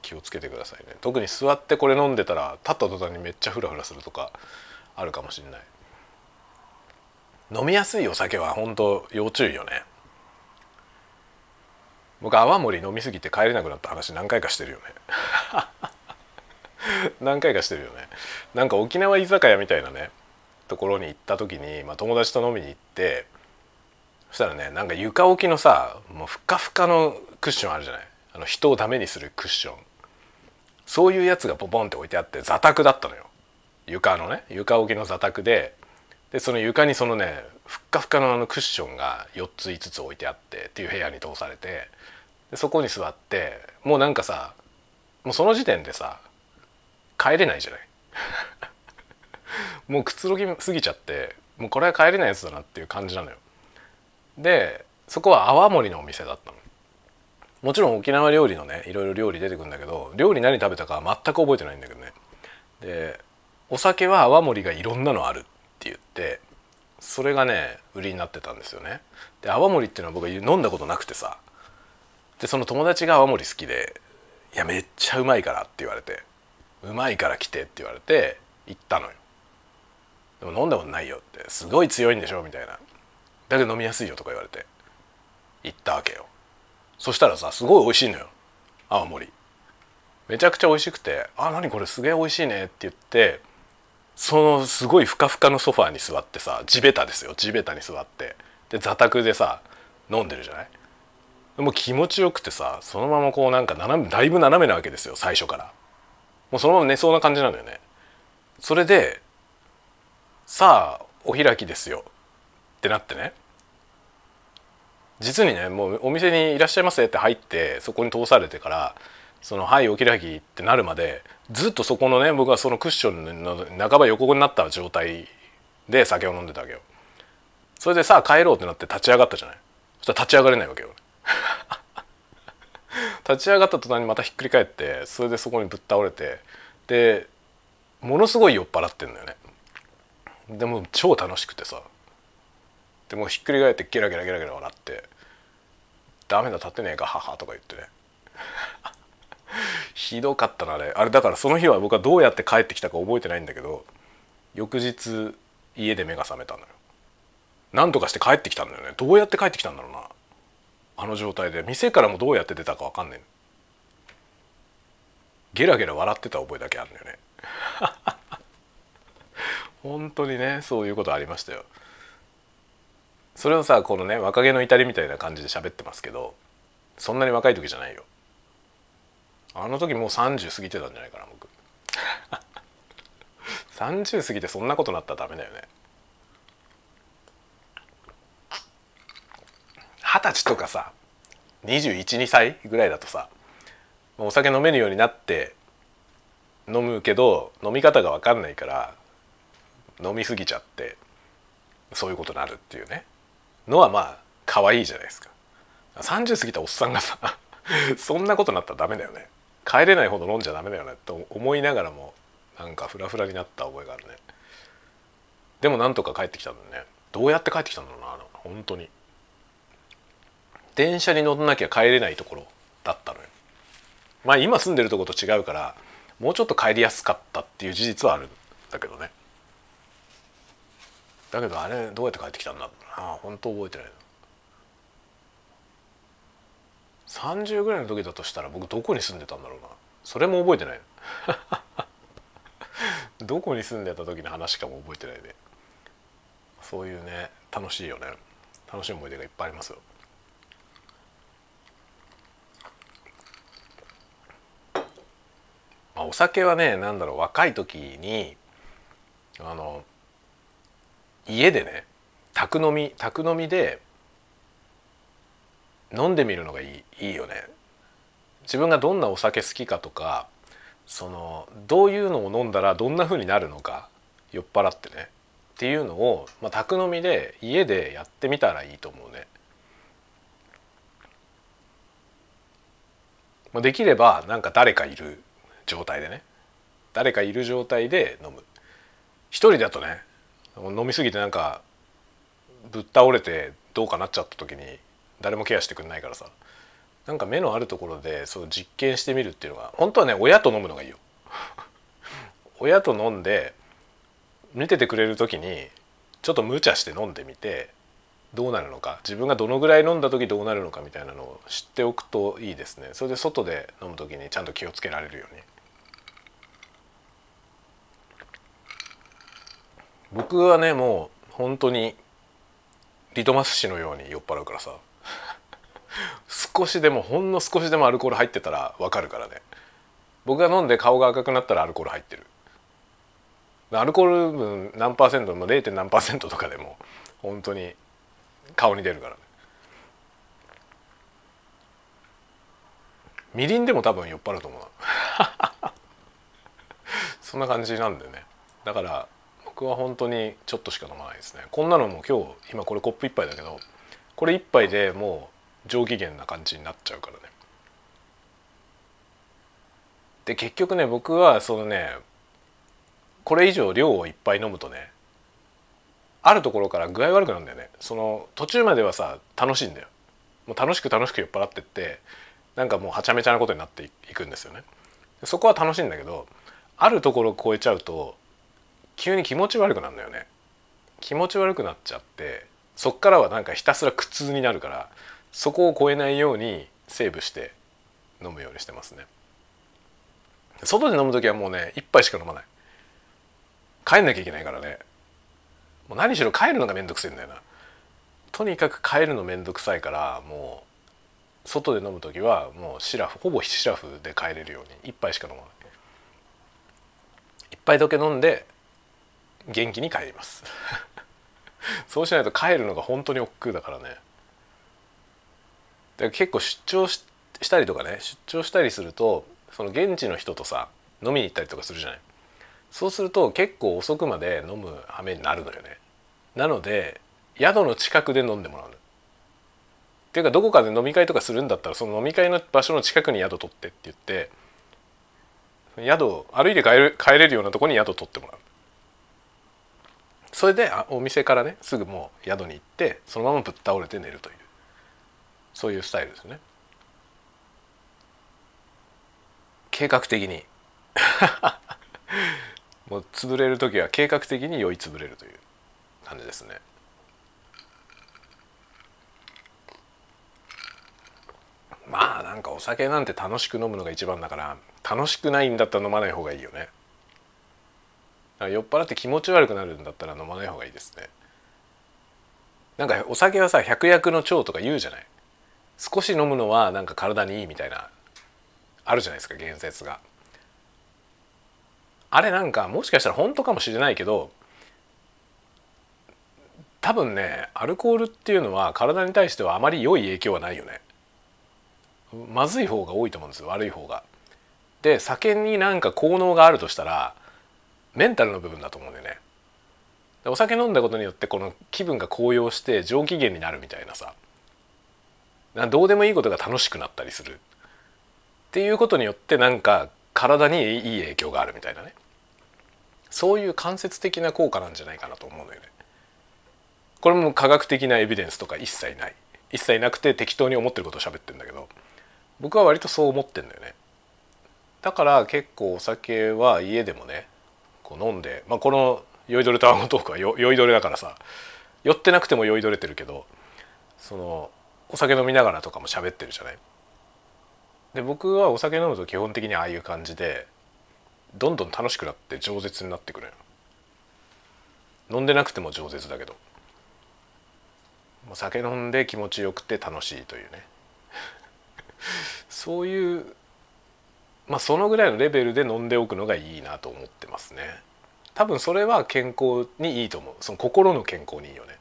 Speaker 1: 気をつけてくださいね。特に座ってこれ飲んでたら立った途端にめっちゃフラフラするとかあるかもしれない。飲みやすいお酒は本当要注意よね。僕泡盛飲みすぎて帰れなくなった話何回かしてるよね。[laughs] 何回かしてるよね。なんか沖縄居酒屋みたいなねところに行った時に、まあ、友達と飲みに行ってそしたらねなんか床置きのさもうふかふかのクッションあるじゃない？あの人をダメにするクッション。そういうやつがポポンって置いてあって座卓だったのよ。床のね床置きの座卓で。でその床にそのねふっかふかのあのクッションが4つ5つ置いてあってっていう部屋に通されて。でそこに座ってもうなんかさもうその時点でさ帰れないじゃない？[laughs] もうくつろぎすぎちゃってもうこれは帰れないやつだなっていう感じなのよ。でそこは泡盛のお店だったの。もちろん沖縄料理のねいろいろ料理出てくるんだけど料理何食べたか全く覚えてないんだけどね。でお酒は泡盛がいろんなのあるって言ってそれがね売りになってたんですよね。で泡盛っていうのは僕は飲んだことなくてさ。でその友達が泡盛好きで「いやめっちゃうまいから」って言われて「うまいから来て」って言われて行ったのよ。でも飲んだことないよってすごい強いんでしょみたいな。だけど飲みやすいよとか言われて。行ったわけよ。そしたらさすごい美味しいのよ。泡盛めちゃくちゃ美味しくて「あ何これすげえ美味しいね」って言ってそのすごいふかふかのソファーに座ってさ地べたですよ。地べたに座って。で座卓でさ飲んでるじゃない？もう気持ちよくてさそのままこうなんか斜めだいぶ斜めなわけですよ最初から。もうそのまま寝そうな感じなんだよね。それでさあお開きですよ。ってなってね。実にねもうお店にいらっしゃいませって入ってそこに通されてからその「はいお開き」ってなるまでずっとそこのね僕はそのクッションの半ば横になった状態で酒を飲んでたわけよ。それでさあ帰ろうってなって立ち上がったじゃない。そしたら立ち上がれないわけよ。[laughs] 立ち上がった途端にまたひっくり返ってそれでそこにぶっ倒れてでものすごい酔っ払ってんだよね。でも超楽しくてさ。でもひっくり返ってゲラゲラゲラゲラ笑って「ダメだ立てねえか母」とか言ってね。[laughs] ひどかったなあれ。あれだからその日は僕はどうやって帰ってきたか覚えてないんだけど翌日家で目が覚めたのよ。なんとかして帰ってきたんだよね。どうやって帰ってきたんだろうな。あの状態で。店からもどうやって出たか分かんないゲラゲラ笑ってた覚えだけあるんだよね。[laughs] 本当にねそういうことありましたよ。それをさこのね若気の至りみたいな感じで喋ってますけどそんなに若い時じゃないよ。あの時もう30過ぎてたんじゃないかな僕。[laughs] 30過ぎてそんなことなったらダメだよね。二十歳とかさ212歳ぐらいだとさお酒飲めるようになって飲むけど飲み方が分かんないから飲み過ぎちゃってそういうことになるっていうね。のはまあ可愛いじゃないですか。30過ぎたおっさんがさ [laughs] そんなことなったらダメだよね。帰れないほど飲んじゃダメだよね。と思いながらもなんかフラフラになった覚えがあるね。でもなんとか帰ってきたんだね。どうやって帰ってきたんだろうな本当に。電車に乗んなきゃ帰れないところだったのよ。まあ今住んでるとこと違うからもうちょっと帰りやすかったっていう事実はあるんだけどね。だけどあれどうやって帰ってきたんだろうな。本当覚えてない。30ぐらいの時だとしたら僕どこに住んでたんだろうな。それも覚えてない。[laughs] どこに住んでた時の話かも覚えてないでそういうね楽しいよね。楽しい思い出がいっぱいありますよ。まあ、お酒はね何だろう若い時にあの家でね宅飲み宅飲みで飲んでみるのがいいいいよね。自分がどんなお酒好きかとかそのどういうのを飲んだらどんな風になるのか酔っ払ってね。っていうのを、まあ、宅飲みで家でやってみたらいいと思うね。まあ、できればなんか誰かいる状態でね。誰かいる状態で飲む。一人だとね飲みすぎてなんかぶっ倒れてどうかなっちゃった時に誰もケアしてくれないからさ。なんか目のあるところでそう実験してみるっていうのが本当はね親と飲むのがいいよ。[laughs] 親と飲んで見ててくれる時にちょっと無茶して飲んでみてどうなるのか。自分がどのぐらい飲んだ時どうなるのかみたいなのを知っておくといいですね。それで外で飲む時にちゃんと気をつけられるように僕はねもう本当にリトマス紙のように酔っ払うからさ。[laughs] 少しでもほんの少しでもアルコール入ってたら分かるからね。僕が飲んで顔が赤くなったらアルコール入ってる。アルコール分何パーセントも 0. 何パーセントとかでも本当に顔に出るからね。みりんでも多分酔っ払うと思う [laughs] そんな感じなんでね。だから僕は本当にちょっとしか飲まないですね。こんなのも今日今これコップ1杯だけどこれ1杯でもう上機嫌な感じになっちゃうからね。で結局ね僕はそのねこれ以上量をいっぱい飲むとねあるところから具合悪くなるんだよね。その途中まではさ楽しいんだよ。もう楽しく楽しく酔っ払ってってなんかもうはちゃめちゃなことになっていくんですよね。そこは楽しいんだけどあるところを超えちゃうと急に気持ち悪くなるんだよね。気持ち悪くなっちゃってそっからはなんかひたすら苦痛になるからそこを超えないようにセーブして飲むようにしてますね。外で飲む時はもうね一杯しか飲まない。帰んなきゃいけないからね。もう何しろ帰るのがめんどくせえんだよな。とにかく帰るのめんどくさいからもう外で飲む時はもうシラフほぼシラフで帰れるように一杯しか飲まない。一杯だけ飲んで元気に帰ります。[laughs] そうしないと帰るのが本当に億劫だからね。だから結構出張したりとかね出張したりするとその現地の人とさ飲みに行ったりとかするじゃない。そうすると結構遅くまで飲む羽目になるのよね。なので宿の近くで飲んでもらうのっていうかどこかで飲み会とかするんだったらその飲み会の場所の近くに宿取ってって言って宿歩いて帰る帰れるようなとこに宿取ってもらう。それでお店からねすぐもう宿に行ってそのままぶっ倒れて寝るという。そういうスタイルですね。計画的に。[laughs] もう潰れる時は計画的に酔い潰れるという感じですね。まあなんかお酒なんて楽しく飲むのが一番だから楽しくないんだったら飲まない方がいいよね。酔っ払って気持ち悪くなるんだったら飲まない方がいいですね。なんかお酒はさ百薬の長とか言うじゃない。少し飲むのはなんか体にいいみたいなあるじゃないですか言説が。あれなんかもしかしたら本当かもしれないけど多分ねアルコールっていうのは体に対してはあまり良い影響はないよね。まずい方が多いと思うんですよ悪い方が。で酒になんか効能があるとしたらメンタルの部分だと思うんだよね。お酒飲んだことによってこの気分が高揚して上機嫌になるみたいなさ。どうでもいいことが楽しくなったりする。っていうことによってなんか体にいい影響があるみたいなね。そういう間接的な効果なんじゃないかなと思うのよね。これも科学的なエビデンスとか一切ない。一切なくて適当に思ってることを喋ってんだけど僕は割とそう思ってんだよね。だから結構お酒は家でもねこう飲んで、まあ、この酔いどれタワゴトークは酔いどれだからさ酔ってなくても酔いどれてるけどそのお酒飲みながらとかも喋ってるじゃない？で僕はお酒飲むと基本的にああいう感じでどんどん楽しくなって饒舌になってくる飲んでなくても饒舌だけど。酒飲んで気持ちよくて楽しいというね。[laughs] そういうまあそのぐらいのレベルで飲んでおくのがいいなと思ってますね。多分それは健康にいいと思う。その心の健康にいいよね。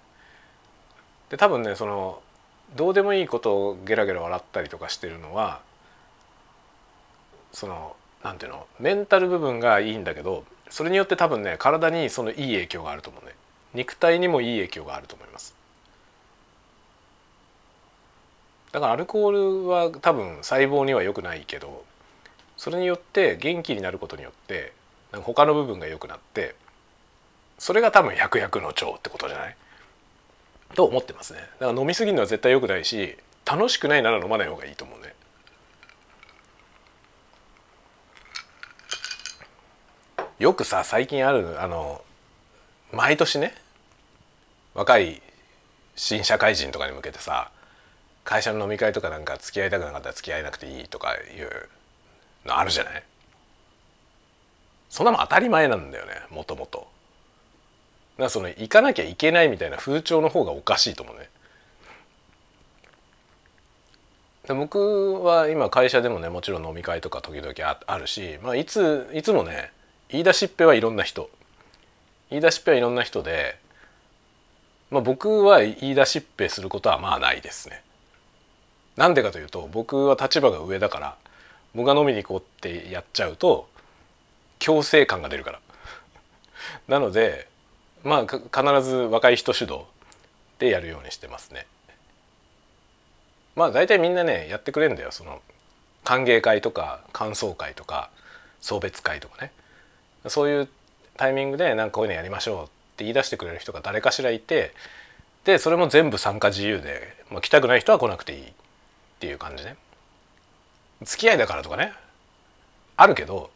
Speaker 1: で多分ねそのどうでもいいことをゲラゲラ笑ったりとかしてるのはそのなんていうのメンタル部分がいいんだけどそれによって多分ね体にそのいい影響があると思うね。肉体にもいい影響があると思います。だからアルコールは多分細胞には良くないけどそれによって元気になることによって他の部分が良くなってそれが多分百薬の長ってことじゃない？と思ってますね。だから飲み過ぎるのは絶対良くないし楽しくないなら飲まない方がいいと思うね。よくさ最近あるあの毎年ね若い新社会人とかに向けてさ会社の飲み会とかなんか付き合いたくなかったら付き合えなくていいとかいうあるじゃない？そんなの当たり前なんだよねもともと。だからその行かなきゃいけないみたいな風潮の方がおかしいと思うね。で僕は今会社でもねもちろん飲み会とか時々ああるし、まあ、いついつもね言い出しっぺはいろんな人言い出しっぺはいろんな人で、まあ、僕は言い出しっぺすることはまあないですね。なんでかというと僕は立場が上だから僕が飲みに行こうってやっちゃうと強制感が出るから。[laughs] なのでまあ必ず若い人主導でやるようにしてますね。まあ大体みんなねやってくれるんだよ。その歓迎会とか感想会とか送別会とかね。そういうタイミングでなんかこういうのやりましょうって言い出してくれる人が誰かしらいてでそれも全部参加自由で、まあ、来たくない人は来なくていいっていう感じね。付き合いだからとかねあるけど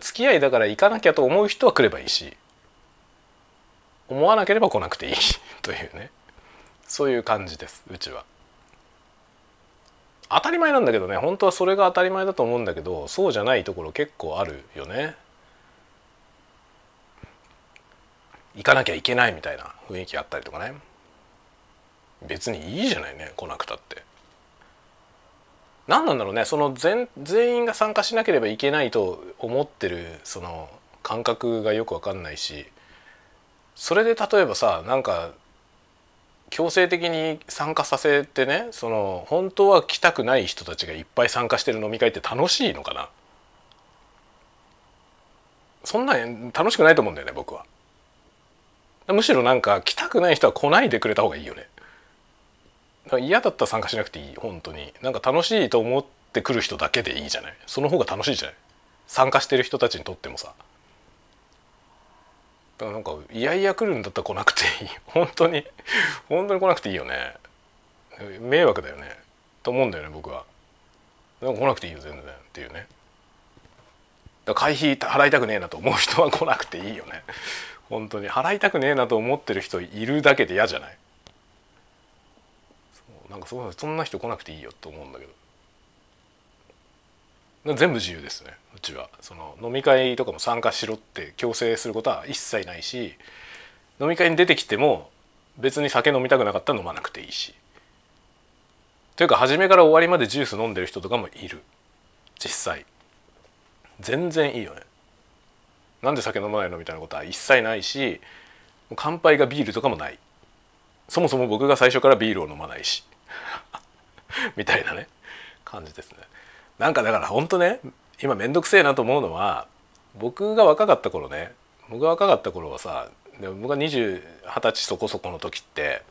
Speaker 1: 付き合いだから行かなきゃと思う人は来ればいいし思わなければ来なくていい [laughs] というねそういう感じですうちは。当たり前なんだけどね本当はそれが当たり前だと思うんだけどそうじゃないところ結構あるよね。行かなきゃいけないみたいな雰囲気あったりとかね別にいいじゃないね来なくたって。何なんだろうねその全全員が参加しなければいけないと思ってるその感覚がよく分かんないしそれで例えばさなんか強制的に参加させてねその本当は来たくない人たちがいっぱい参加してる飲み会って楽しいのかなそんな楽しくないと思うんだよね僕は。むしろなんか来たくない人は来ないでくれた方がいいよね。嫌だったら参加しなくていい本当に。なんか楽しいと思ってくる人だけでいいじゃない。その方が楽しいじゃない。参加してる人たちにとってもさ。だからなんかいやいや来るんだったら来なくていい。[laughs] 本当に。本当に来なくていいよね。迷惑だよね。と思うんだよね僕は。でも来なくていいよ全然っていうね。だ会費払いたくねえなと思う人は来なくていいよね。本当に。払いたくねえなと思ってる人いるだけで嫌じゃない。なんかそそんな人来なくていいよと思うんだけど。全部自由ですねうちは。その飲み会とかも参加しろって強制することは一切ないし飲み会に出てきても別に酒飲みたくなかったら飲まなくていいし。というか初めから終わりまでジュース飲んでる人とかもいる。実際。全然いいよね。なんで酒飲まないのみたいなことは一切ないし乾杯がビールとかもない。そもそも僕が最初からビールを飲まないし。[laughs] みたいなね感じですねなんかだからほんとね今面倒くせえなと思うのは僕が若かった頃ね僕が若かった頃はさで僕が20歳そこそこの時って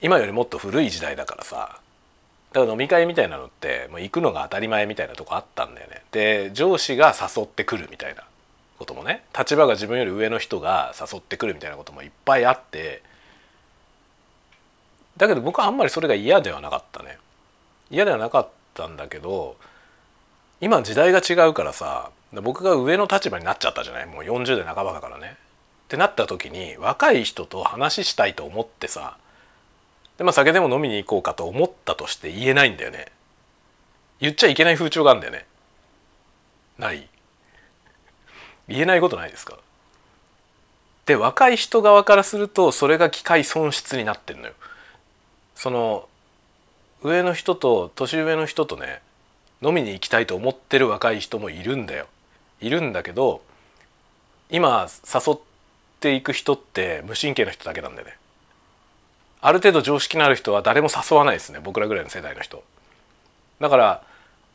Speaker 1: 今よりもっと古い時代だからさだから飲み会みたいなのってもう行くのが当たり前みたいなとこあったんだよね。で上司が誘ってくるみたいなこともね立場が自分より上の人が誘ってくるみたいなこともいっぱいあってだけど僕はあんまりそれが嫌ではなかったね嫌ではなかったんだけど今時代が違うからさ僕が上の立場になっちゃったじゃない？もう40代半ばだからね。ってなった時に若い人と話したいと思ってさで、まあ、酒でも飲みに行こうかと思ったとして言えないんだよね。言っちゃいけない風潮があるんだよね。ない言えないことないですか？で若い人側からするとそれが機会損失になってんのよ。その上の人と年上の人とね飲みに行きたいと思ってる若い人もいるんだよ。いるんだけど今誘っていく人って無神経な人だけなんだよね。ある程度常識のある人は誰も誘わないですね僕らぐらいの世代の人。だから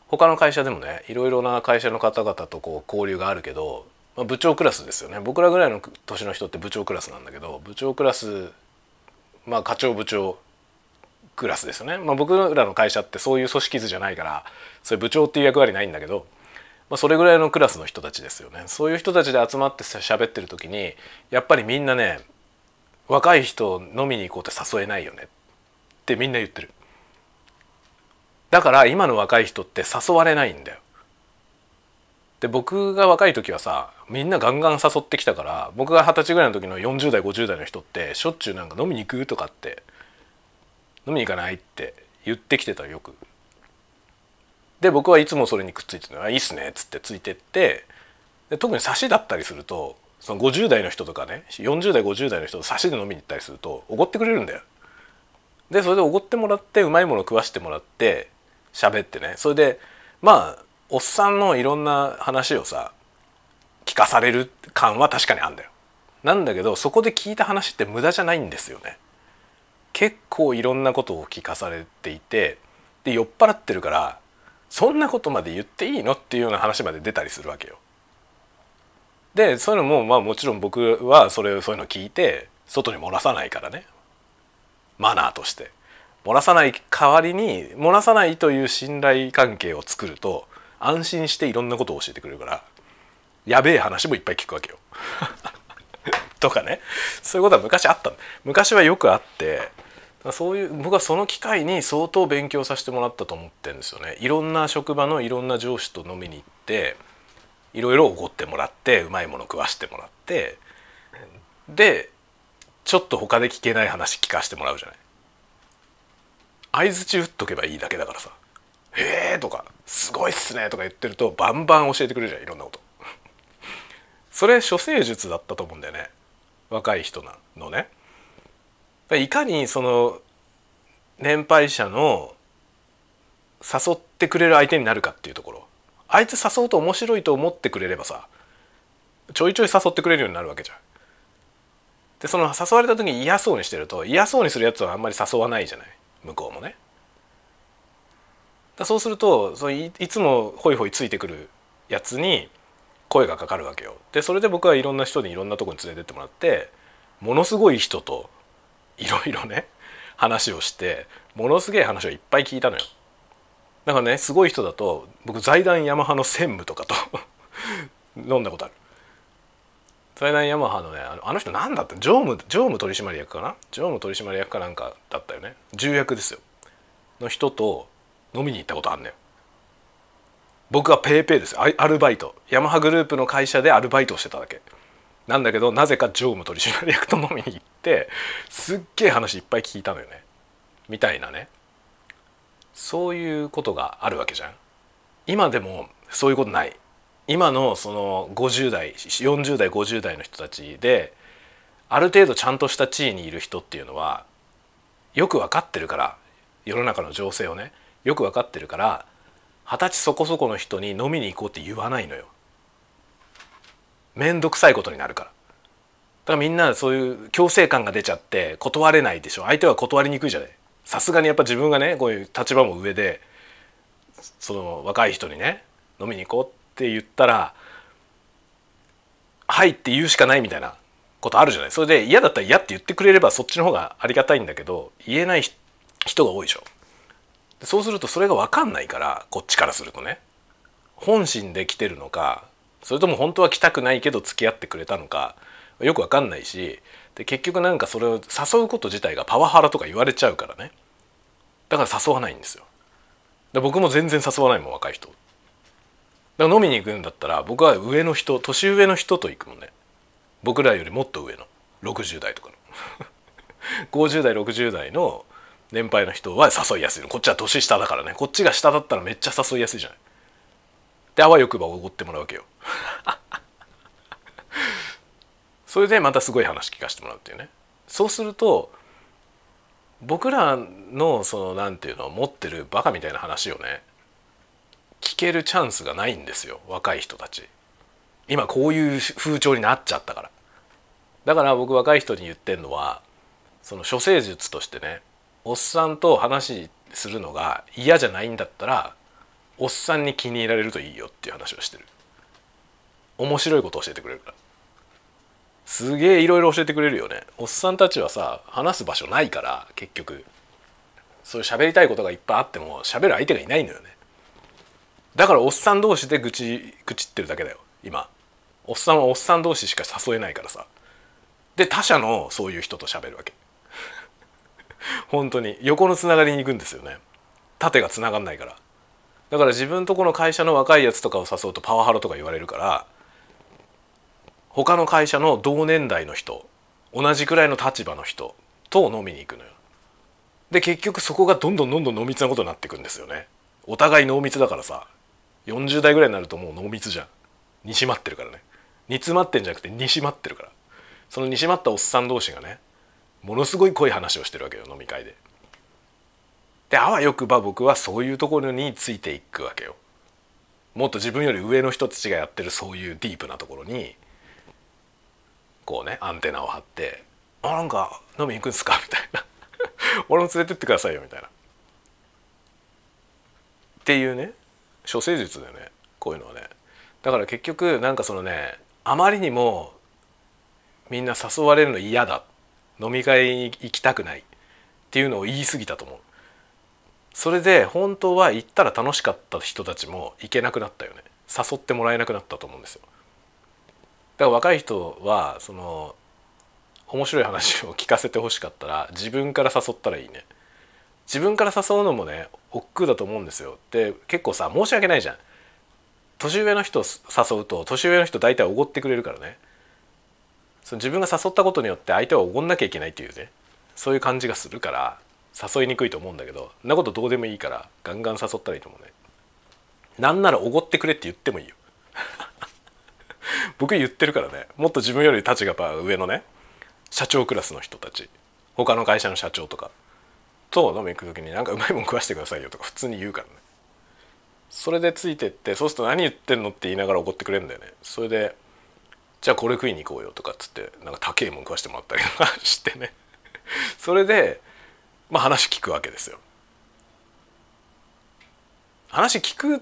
Speaker 1: 他の会社でもねいろいろな会社の方々とこう交流があるけど、まあ、部長クラスですよね。僕らぐらいの年の人って部長クラスなんだけど部長クラスまあ課長部長クラスですよね、まあ、僕らの会社ってそういう組織図じゃないからそれ部長っていう役割ないんだけど、まあ、それぐらいのクラスの人たちですよね。そういう人たちで集まって喋ってる時にやっぱりみんなね若い人飲みに行こうって誘えないよね。ってみんな言ってる。だから今の若い人って誘われないんだよ。で僕が若い時はさみんなガンガン誘ってきたから僕が二十歳ぐらいの時の40代50代の人ってしょっちゅうなんか飲みに行くとかって飲みに行かないって言ってきてたよく。で僕はいつもそれにくっついて「あいいっすね」っつってついてってで特に差しだったりするとその50代の人とかね40代50代の人と差しで飲みに行ったりするとおごってくれるんだよ。でそれでおごってもらってうまいもの食わしてもらって喋ってねそれでまあおっさんのいろんな話をさ聞かされる感は確かにあんだよ。なんだけどそこで聞いた話って無駄じゃないんですよね。結構いろんなことを聞かされていてで酔っ払ってるからそんなことまで言っていいのっていうような話まで出たりするわけよ。でそういうのもまあもちろん僕はそれそういうの聞いて外に漏らさないからねマナーとして漏らさない代わりに漏らさないという信頼関係を作ると安心していろんなことを教えてくれるからやべえ話もいっぱい聞くわけよ。[laughs] とかねそういうことは昔あった昔はよくあってそういう僕はその機会に相当勉強させてもらったと思ってるんですよね。いろんな職場のいろんな上司と飲みに行っていろいろおごってもらってうまいもの食わしてもらってでちょっと他で聞けない話聞かせてもらうじゃない。相づち打っとけばいいだけだからさ「へえ」とか「すごいっすね」とか言ってるとバンバン教えてくれるじゃんいろんなこと。それ処世術だったと思うんだよね。若い人なのね。いかにその年配者の誘ってくれる相手になるかっていうところあいつ誘うと面白いと思ってくれればさちょいちょい誘ってくれるようになるわけじゃん。でその誘われた時に嫌そうにしてると嫌そうにするやつはあんまり誘わないじゃない？向こうもね。だそうするとそのいいつもホイホイついてくるやつに声がかかるわけよ。でそれで僕はいろんな人にいろんなとこに連れてってもらってものすごい人といろいろね話をしてものすげえ話をいっぱい聞いたのよ。だからねすごい人だと僕財団ヤマハの専務とかと [laughs] 飲んだことある。財団ヤマハのねあの人何だった常務常務取締役かな？常務取締役かなんかだったよね。重役ですよ。の人と飲みに行ったことあんねん僕はペイペイです。アルバイト。ヤマハグループの会社でアルバイトをしてただけ。なんだけどなぜか常務取締役と飲みに行ってすっげえ話いっぱい聞いたのよね。みたいなね。そういうことがあるわけじゃん。今でもそういうことない。今のその50代40代50代の人たちである程度ちゃんとした地位にいる人っていうのはよく分かってるから世の中の情勢をねよく分かってるから二十歳そこそこの人に飲みに行こうって言わないのよ。面倒くさいことになるから。だからみんなそういう強制感が出ちゃって断れないでしょ。相手は断りにくいじゃない。さすがにやっぱ自分がねこういう立場も上でその若い人にね飲みに行こうって言ったら「はい」って言うしかないみたいなことあるじゃない。それで嫌だったら嫌って言ってくれればそっちの方がありがたいんだけど言えない人が多いでしょ。そうするとそれが分かんないからこっちからするとね。本心で来てるのかそれとも本当は来たくないけど付き合ってくれたのかよく分かんないしで結局なんかそれを誘うこと自体がパワハラとか言われちゃうからね。だから誘わないんですよ。で僕も全然誘わないもん若い人。だから飲みに行くんだったら僕は上の人年上の人と行くもんね。僕らよりもっと上の60代とかの。[laughs] 50代60代の年配の人は誘いやすいの。こっちは年下だからね。こっちが下だったらめっちゃ誘いやすいじゃない。であわよくばおごってもらうわけよ。[laughs] それでまたすごい話聞かせてもらうっていうね。そうすると僕らのその何て言うの持ってるバカみたいな話をね聞けるチャンスがないんですよ。若い人たち。今こういう風潮になっちゃったから。だから僕若い人に言ってんのはその処世術としてねおっさんと話するのが嫌じゃないんだったらおっさんに気に入られるといいよっていう話をしてる。面白いこと教えてくれるから。すげえいろいろ教えてくれるよね。おっさんたちはさ話す場所ないから結局。そういう喋りたいことがいっぱいあっても喋る相手がいないのよね。だからおっさん同士で愚痴愚痴ってるだけだよ。今。おっさんはおっさん同士しか誘えないからさ。で他者のそういう人と喋るわけ。[laughs] 本当に。横のつながりに行くんですよね。縦がつながんないから。だから自分とこの会社の若いやつとかを誘うとパワハラとか言われるから他の会社の同年代の人同じくらいの立場の人と飲みに行くのよ。で結局そこがどんどんどんどん濃密なことになっていくんですよね。お互い濃密だからさ40代ぐらいになるともう濃密じゃん。煮締まってるからね。煮詰まってんじゃなくて煮締まってるから。その煮締まったおっさん同士がねものすごい濃い話をしてるわけよ飲み会で。であわよくば僕はそういうところについていくわけよ。もっと自分より上の人たちがやってるそういうディープなところにこうねアンテナを張って「あなんか飲みに行くんすか?」みたいな「[laughs] 俺も連れてってくださいよ」みたいな。っていうね処世術だよねこういうのはねだから結局なんかそのねあまりにもみんな誘われるの嫌だ飲み会に行きたくないっていうのを言い過ぎたと思うそれで本当は行ったら楽しかった人たちも行けなくなったよね。誘ってもらえなくなったと思うんですよ。だから若い人はその面白い話を聞かせてほしかったら自分から誘ったらいいね。自分から誘うのもね億劫だと思うんですよ。で結構さ申し訳ないじゃん。年上の人誘うと年上の人大体おごってくれるからね。その自分が誘ったことによって相手はおごんなきゃいけないっていうね。そういう感じがするから誘いにくいと思うんだけどなことどうでもいいからガンガン誘ったらいいと思うね。なんならおごってくれって言ってもいいよ。[laughs] 僕言ってるからね。もっと自分より立場が上のね社長クラスの人たち。他の会社の社長とか。と飲み行く時になんかうまいもん食わしてくださいよとか普通に言うからね。それでついてってそうすると何言ってんのって言いながら怒ってくれるんだよね。それでじゃあこれ食いに行こうよとかっつってなんか高えもん食わしてもらったりとか [laughs] してね。それでまあ話聞くわけですよ。話聞くっ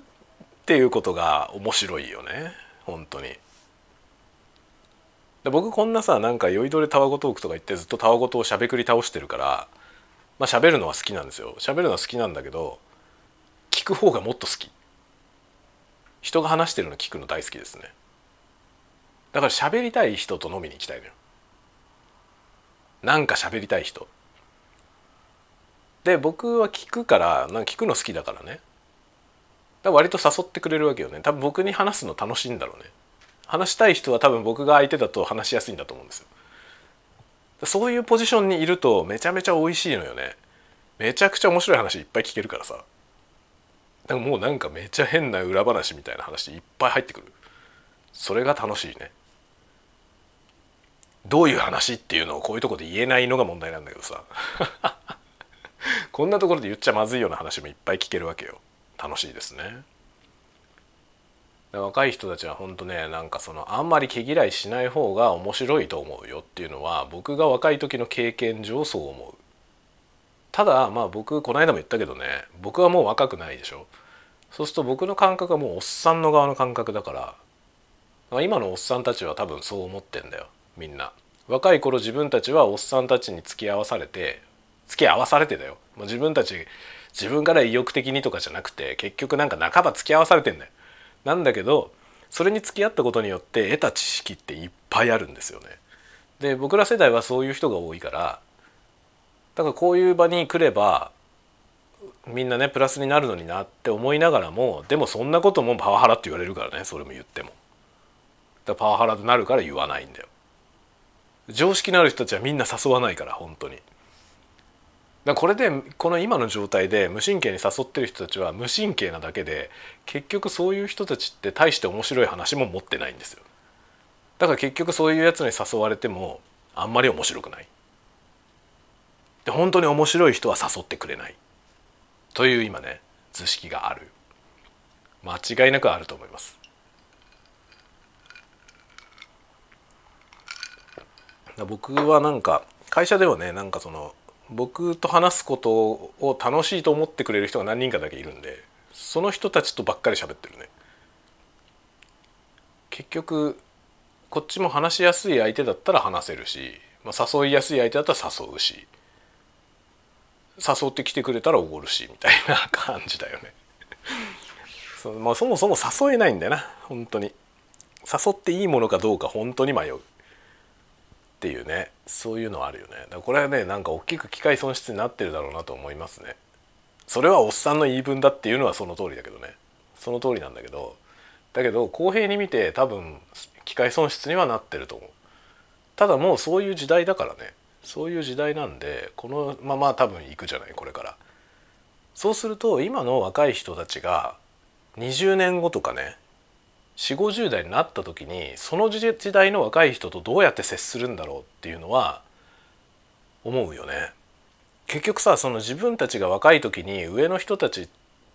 Speaker 1: ていうことが面白いよね。本当に。で僕こんなさなんか酔いどれたわごトークとか言ってずっとたわごとをしゃべくり倒してるからまあ喋るのは好きなんですよ。喋るのは好きなんだけど聞く方がもっと好き。人が話してるの聞くの大好きですね。だから喋りたい人と飲みに行きたいのよ。なんか喋りたい人。で僕は聞くからなんか聞くの好きだからね。だ割と誘ってくれるわけよね。多分僕に話すの楽しいんだろうね。話したい人は多分僕が相手だと話しやすいんだと思うんですよ。そういうポジションにいるとめちゃめちゃ美味しいのよね。めちゃくちゃ面白い話いっぱい聞けるからさ。だからもうなんかめちゃ変な裏話みたいな話いっぱい入ってくる。それが楽しいね。どういう話っていうのをこういうとこで言えないのが問題なんだけどさ。こんなところで言っちゃまずいような話もいっぱい聞けるわけよ。楽しいですね。若い人たちは本当ねなんかそのあんまり毛嫌いしない方が面白いと思うよっていうのは僕が若い時の経験上そう思う。ただまあ僕この間も言ったけどね僕はもう若くないでしょ。そうすると僕の感覚はもうおっさんの側の感覚だから今のおっさんたちは多分そう思ってんだよみんな。若い頃自分たちはおっさんたちに付き合わされて付き合わされてだよもう自分たち自分から意欲的にとかじゃなくて結局なんか半ば付き合わされてんだよなんだけどそれに付き合ったことによって得た知識っていっぱいあるんですよね。で僕ら世代はそういう人が多いからだからこういう場に来ればみんなねプラスになるのになって思いながらもでもそんなこともパワハラって言われるからねそれも言っても。だパワハラになるから言わないんだよ。常識のある人たちはみんな誘わないから本当に。だこれでこの今の状態で無神経に誘ってる人たちは無神経なだけで結局そういう人たちって大して面白い話も持ってないんですよ。だから結局そういうやつに誘われてもあんまり面白くない。で本当に面白い人は誘ってくれない。という今ね図式がある。間違いなくあると思います。僕はなんか会社ではねなんかその僕と話すことを楽しいと思ってくれる人が何人かだけいるんでその人たちとばっかり喋ってるね。結局こっちも話しやすい相手だったら話せるし、まあ、誘いやすい相手だったら誘うし誘ってきてくれたらおごるしみたいな感じだよね。[laughs] そ,、まあ、そもそも誘えないんだよな本当に。誘っていいものかどうか本当に迷う。っていうねそういうのはあるよね。だからこれはねなんか大きく機械損失になってるだろうなと思いますね。それはおっさんの言い分だっていうのはその通りだけどね。その通りなんだけど。だけど公平に見て多分機械損失にはなってると思う。ただもうそういう時代だからね。そういう時代なんでこのまま多分行くじゃないこれから。そうすると今の若い人たちが20年後とかね4 5 0代になった時にその時代の若い人とどうやって接するんだろうっていうのは思うよね。結局さその自分たちが若い時に上の人たち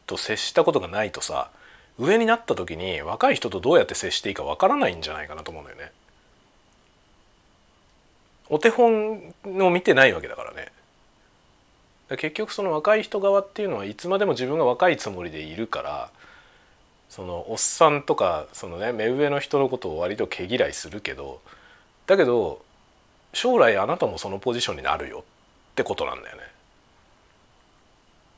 Speaker 1: と接したことがないとさ上になった時に若い人とどうやって接していいかわからないんじゃないかなと思うんだよね。お手本を見てないわけだからね。結局その若い人側っていうのはいつまでも自分が若いつもりでいるからそのおっさんとかそのね目上の人のことを割と毛嫌いするけどだけど将来あなたもそのポジションになるよってことなんだよね。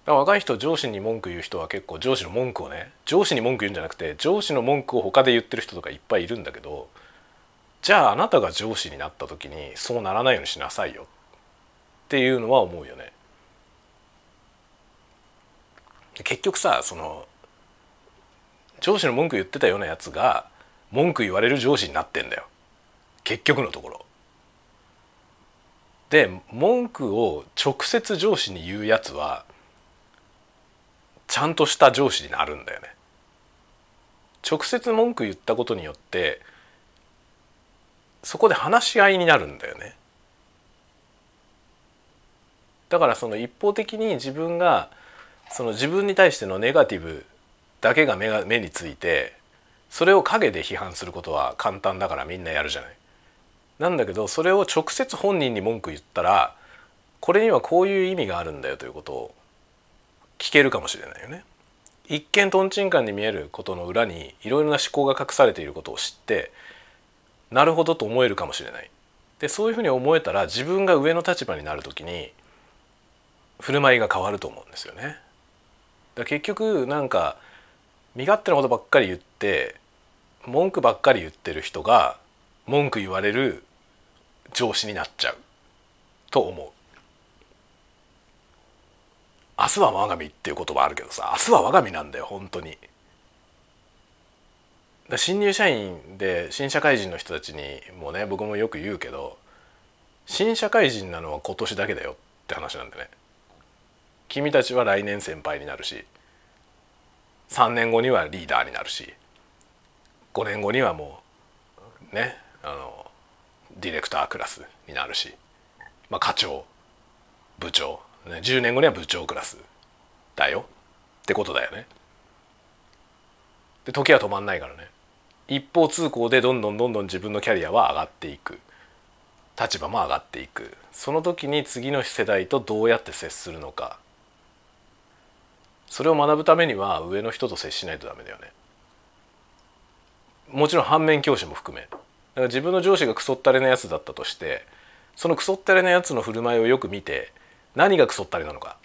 Speaker 1: 若い人上司に文句言う人は結構上司の文句をね上司に文句言うんじゃなくて上司の文句を他で言ってる人とかいっぱいいるんだけどじゃああなたが上司になった時にそうならないようにしなさいよっていうのは思うよね。結局さその上司の文句言ってたようなやつが文句言われる上司になってんだよ結局のところ。で文句を直接上司に言うやつはちゃんとした上司になるんだよね。直接文句言ったことによってそこで話し合いになるんだよね。だからその一方的に自分がその自分に対してのネガティブだけが目が目についてそれを陰で批判することは簡単だからみんなやるじゃない。なんだけどそれを直接本人に文句言ったらこれにはこういう意味があるんだよということを聞けるかもしれないよね。一見とんちんかんに見えることの裏にいろいろな思考が隠されていることを知ってなるほどと思えるかもしれない。でそういうふうに思えたら自分が上の立場になる時に振る舞いが変わると思うんですよね。だ結局なんか身勝手なことばっかり言って文句ばっかり言ってる人が文句言われる上司になっちゃうと思う。明日は我が身っていう言葉あるけどさ明日は我が身なんだよ本当に。新入社員で新社会人の人たちにもね僕もよく言うけど新社会人なのは今年だけだよって話なんでね君たちは来年先輩になるし3年後にはリーダーになるし5年後にはもうねあのディレクタークラスになるし、まあ、課長部長、ね、10年後には部長クラスだよ。ってことだよね。で時は止まんないからね。一方通行でどんどんどんどん自分のキャリアは上がっていく。立場も上がっていく。その時に次の世代とどうやって接するのか。それを学ぶためには上の人と接しないとダメだよね。もちろん反面教師も含め。だから自分の上司がクソったれなやつだったとしてそのクソったれなやつの振る舞いをよく見て何がクソったれなのか。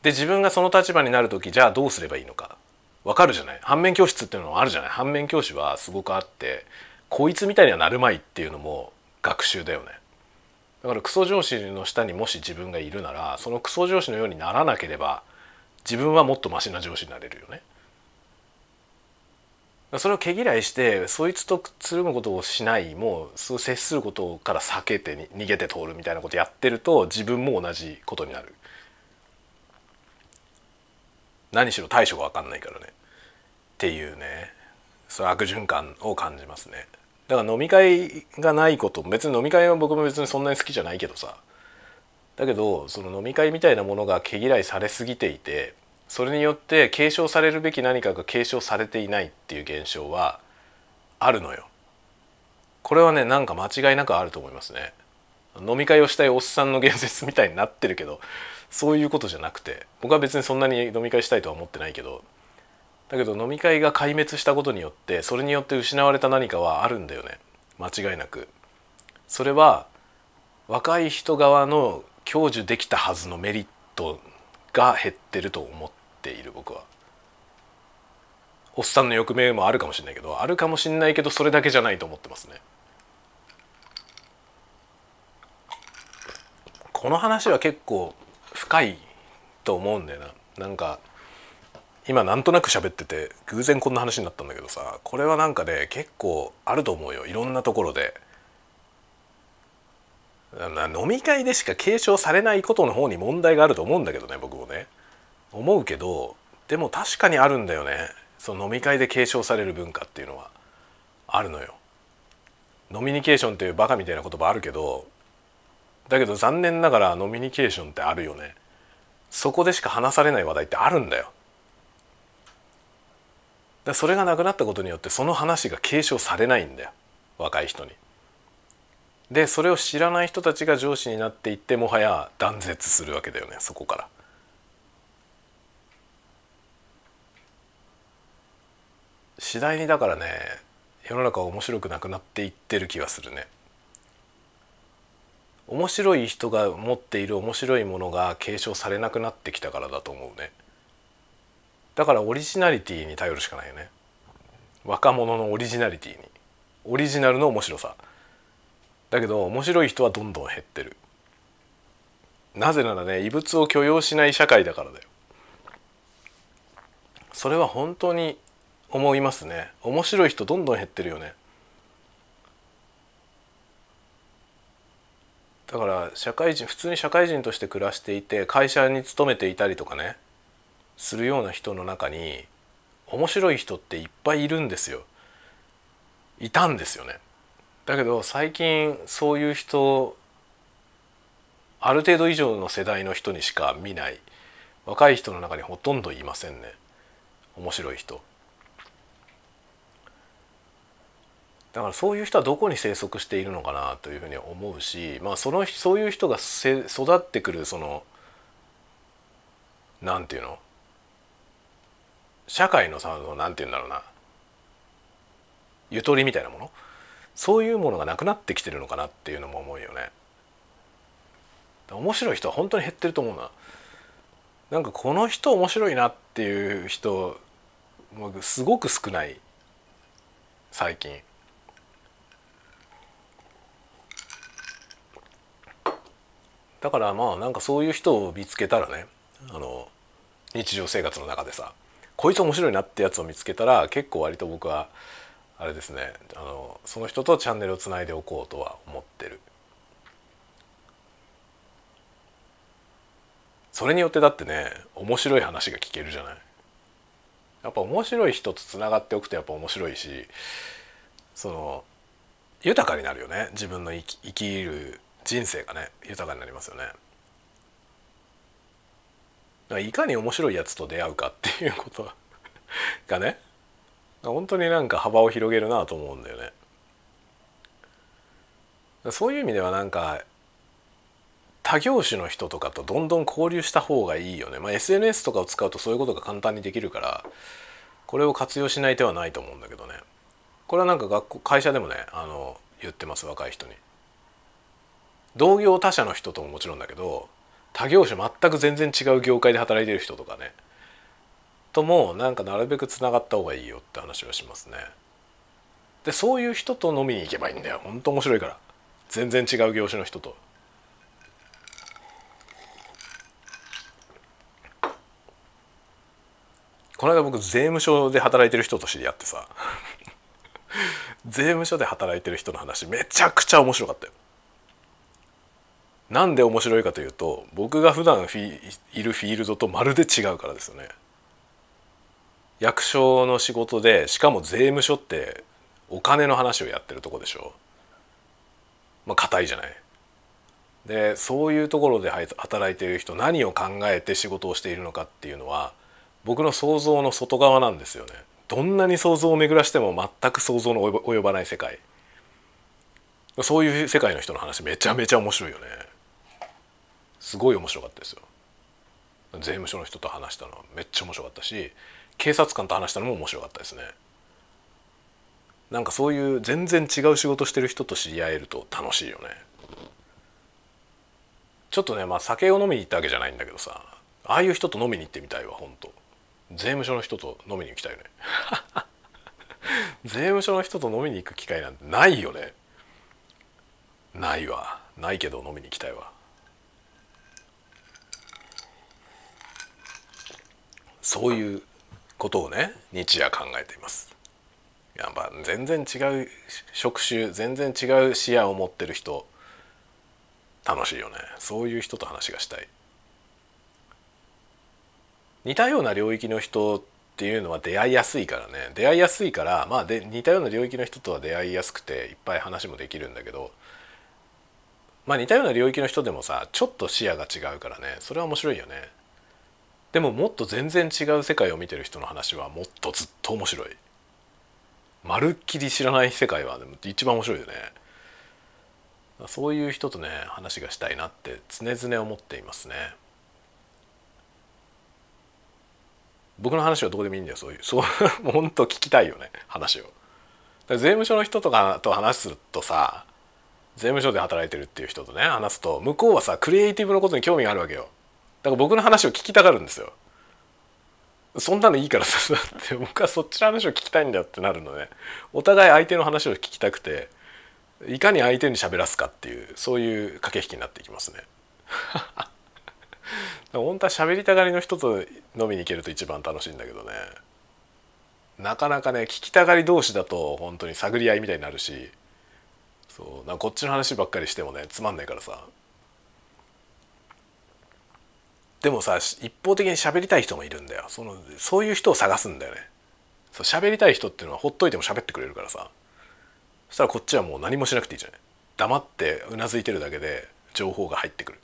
Speaker 1: で自分がその立場になる時じゃあどうすればいいのか。わかるじゃない？反面教室っていうのはあるじゃない？反面教師はすごくあってこいつみたいにはなるまいっていうのも学習だよね。だからクソ上司の下にもし自分がいるならそのクソ上司のようにならなければ自分はもっとマシな上司になれるよね。それを毛嫌いしてそいつとつるむことをしないもうそう接することから避けて逃げて通るみたいなことやってると自分も同じことになる。何しろ対処が分かんないからねっていうねそう悪循環を感じますね。だから飲み会がないこと別に飲み会は僕も別にそんなに好きじゃないけどさだけどその飲み会みたいなものが毛嫌いされすぎていてそれによって継承されるべき何かが継承されていないっていう現象はあるのよ。これはねなんか間違いなくあると思いますね。飲み会をしたいおっさんの言説みたいになってるけどそういうことじゃなくて僕は別にそんなに飲み会したいとは思ってないけどだけど飲み会が壊滅したことによってそれによって失われた何かはあるんだよね間違いなく。それは若い人側の享受できたはずのメリットが減ってると思っている僕は。おっさんの欲目もあるかもしれないけどあるかもしれないけどそれだけじゃないと思ってますね。この話は結構深いと思うんだよな。なんか今なんとなく喋ってて偶然こんな話になったんだけどさこれはなんかね結構あると思うよいろんなところで。飲み会でしか継承されないことの方に問題があると思うんだけどね僕もね。思うけどでも確かにあるんだよね。その飲み会で継承される文化っていうのは。あるのよ。ノミニケーションっていうバカみたいな言葉あるけどだけど残念ながらノミニケーションってあるよね。そこでしか話されない話題ってあるんだよ。だそれがなくなったことによってその話が継承されないんだよ。若い人に。でそれを知らない人たちが上司になっていってもはや断絶するわけだよねそこから。次第にだからね世の中は面白くなくなっていってる気がするね。面白い人が持っている面白いものが継承されなくなってきたからだと思うね。だからオリジナリティに頼るしかないよね。若者のオリジナリティにオリジナルの面白さだけど面白い人はどんどん減ってる。なぜならね異物を許容しない社会だからだよ。それは本当に思いますね。面白い人どんどん減ってるよね。だから社会人普通に社会人として暮らしていて会社に勤めていたりとかねするような人の中に面白い人っていっぱいいるんですよ。いたんですよね。だけど最近そういう人ある程度以上の世代の人にしか見ない。若い人の中にほとんどいませんね。面白い人。だからそういう人はどこに生息しているのかなというふうに思うし、まあ、そのそういう人がせ育ってくるそのなんていうの？社会のさなんていうんだろうな。ゆとりみたいなもの？そういうものがなくなってきてるのかなっていうのも思うよね。面白い人は本当に減ってると思うな。なんかこの人面白いなっていう人すごく少ない最近。だからまあなんかそういう人を見つけたらねあの日常生活の中でさこいつ面白いなってやつを見つけたら結構割と僕はあれですねあのその人とチャンネルをつないでおこうとは思ってる。それによってだってね面白い話が聞けるじゃない。やっぱ面白い人とつながっておくとやっぱ面白いしその豊かになるよね自分の生き生きる人生がね豊かになりますよね。だからいかに面白いやつと出会うかっていうことがね本当になんか幅を広げるなと思うんだよね。そういう意味ではなんか他業種の人とかとどんどん交流した方がいいよね。まあ、SNS とかを使うとそういうことが簡単にできるからこれを活用しない手はないと思うんだけどね。これはなんか学校会社でもねあの言ってます若い人に。同業他社の人とももちろんだけど他業種全く全然違う業界で働いてる人とかねともなんかなるべくつながった方がいいよって話はしますね。でそういう人と飲みに行けばいいんだよほんと面白いから全然違う業種の人と。この間僕税務署で働いてる人と知り合ってさ税務署で働いてる人の話めちゃくちゃ面白かったよ。なんで面白いかというと僕が普段フィいるフィールドとまるで違うからですよね。役所の仕事でしかも税務署ってお金の話をやってるとこでしょ。まあ硬いじゃない。でそういうところで働いている人何を考えて仕事をしているのかっていうのは僕の想像の外側なんですよね。どんなに想像を巡らしても全く想像の及ばない世界そういう世界の人の話めちゃめちゃ面白いよねすごい面白かったですよ税務署の人と話したのはめっちゃ面白かったし警察官と話したのも面白かったですね。なんかそういう全然違う仕事してる人と知り合えると楽しいよね。ちょっとねまあ酒を飲みに行ったわけじゃないんだけどさああいう人と飲みに行ってみたいわ本当税務署の人と飲みに行きたいよね。[laughs] 税務署の人と飲みに行く機会なんてないよね。ないわ。ないけど飲みに行きたいわ。そういうことをね日夜考えています。やっぱ全然違う職種全然違う視野を持ってる人楽しいよね。そういう人と話がしたい。似たような領域の人っていうのは出会いやすいからね。出会いやすいからまあで似たような領域の人とは出会いやすくていっぱい話もできるんだけどまあ似たような領域の人でもさちょっと視野が違うからね。それは面白いよね。でももっと全然違う世界を見てる人の話はもっとずっと面白い。まるっきり知らない世界はでも一番面白いよね。そういう人とね話がしたいなって常々思っていますね。僕の話はどうでもいいんだよそういう [laughs] そうもうほんと聞きたいよね話を。税務署の人とかと話するとさ税務署で働いてるっていう人とね話すと向こうはさクリエイティブのことに興味があるわけよ。だから僕の話を聞きたがるんですよ。そんなのいいからさ [laughs] だって僕はそっちの話を聞きたいんだよってなるのね。お互い相手の話を聞きたくていかに相手に喋らすかっていうそういう駆け引きになっていきますね。[laughs] 本当は喋りたがりの人と飲みに行けると一番楽しいんだけどね。なかなかね聞きたがり同士だと本当に探り合いみたいになるしそうなこっちの話ばっかりしてもねつまんないからさ。でもさ一方的に喋りたい人もいるんだよ。そのそういう人を探すんだよね。そう喋りたい人っていうのはほっといても喋ってくれるからさ。そしたらこっちはもう何もしなくていいじゃない。黙ってうなずいてるだけで情報が入ってくる。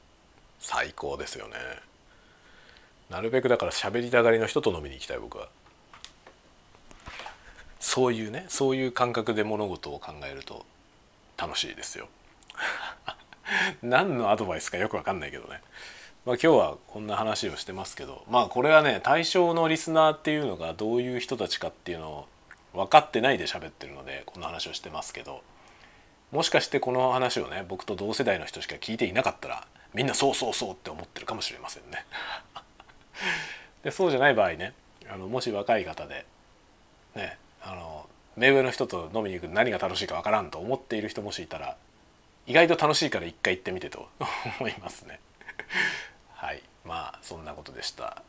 Speaker 1: 最高ですよね。なるべくだから喋りたがりの人と飲みに行きたい僕は。そういうねそういう感覚で物事を考えると楽しいですよ。[laughs] 何のアドバイスかよく分かんないけどね。まあ、今日はこんな話をしてますけどまあこれはね対象のリスナーっていうのがどういう人たちかっていうのを分かってないで喋ってるのでこんな話をしてますけどもしかしてこの話をね僕と同世代の人しか聞いていなかったらみんなそうそうそうって思ってるかもしれませんね。[laughs] でそうじゃない場合ねあのもし若い方でねあの目上の人と飲みに行く何が楽しいかわからんと思っている人もしいたら意外と楽しいから一回行ってみてと思いますね。はい。まあそんなことでした。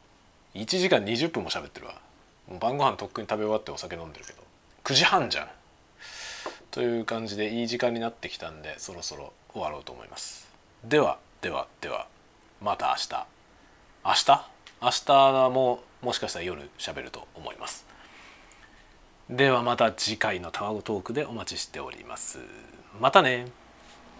Speaker 1: 1時間20分も喋ってるわ。もう晩ご飯とっくに食べ終わってお酒飲んでるけど。9時半じゃん。という感じでいい時間になってきたんでそろそろ終わろうと思います。ではではでは。また明日。明日？明日ももしかしたら夜喋ると思います。ではまた次回のタワゴトークでお待ちしております。またね。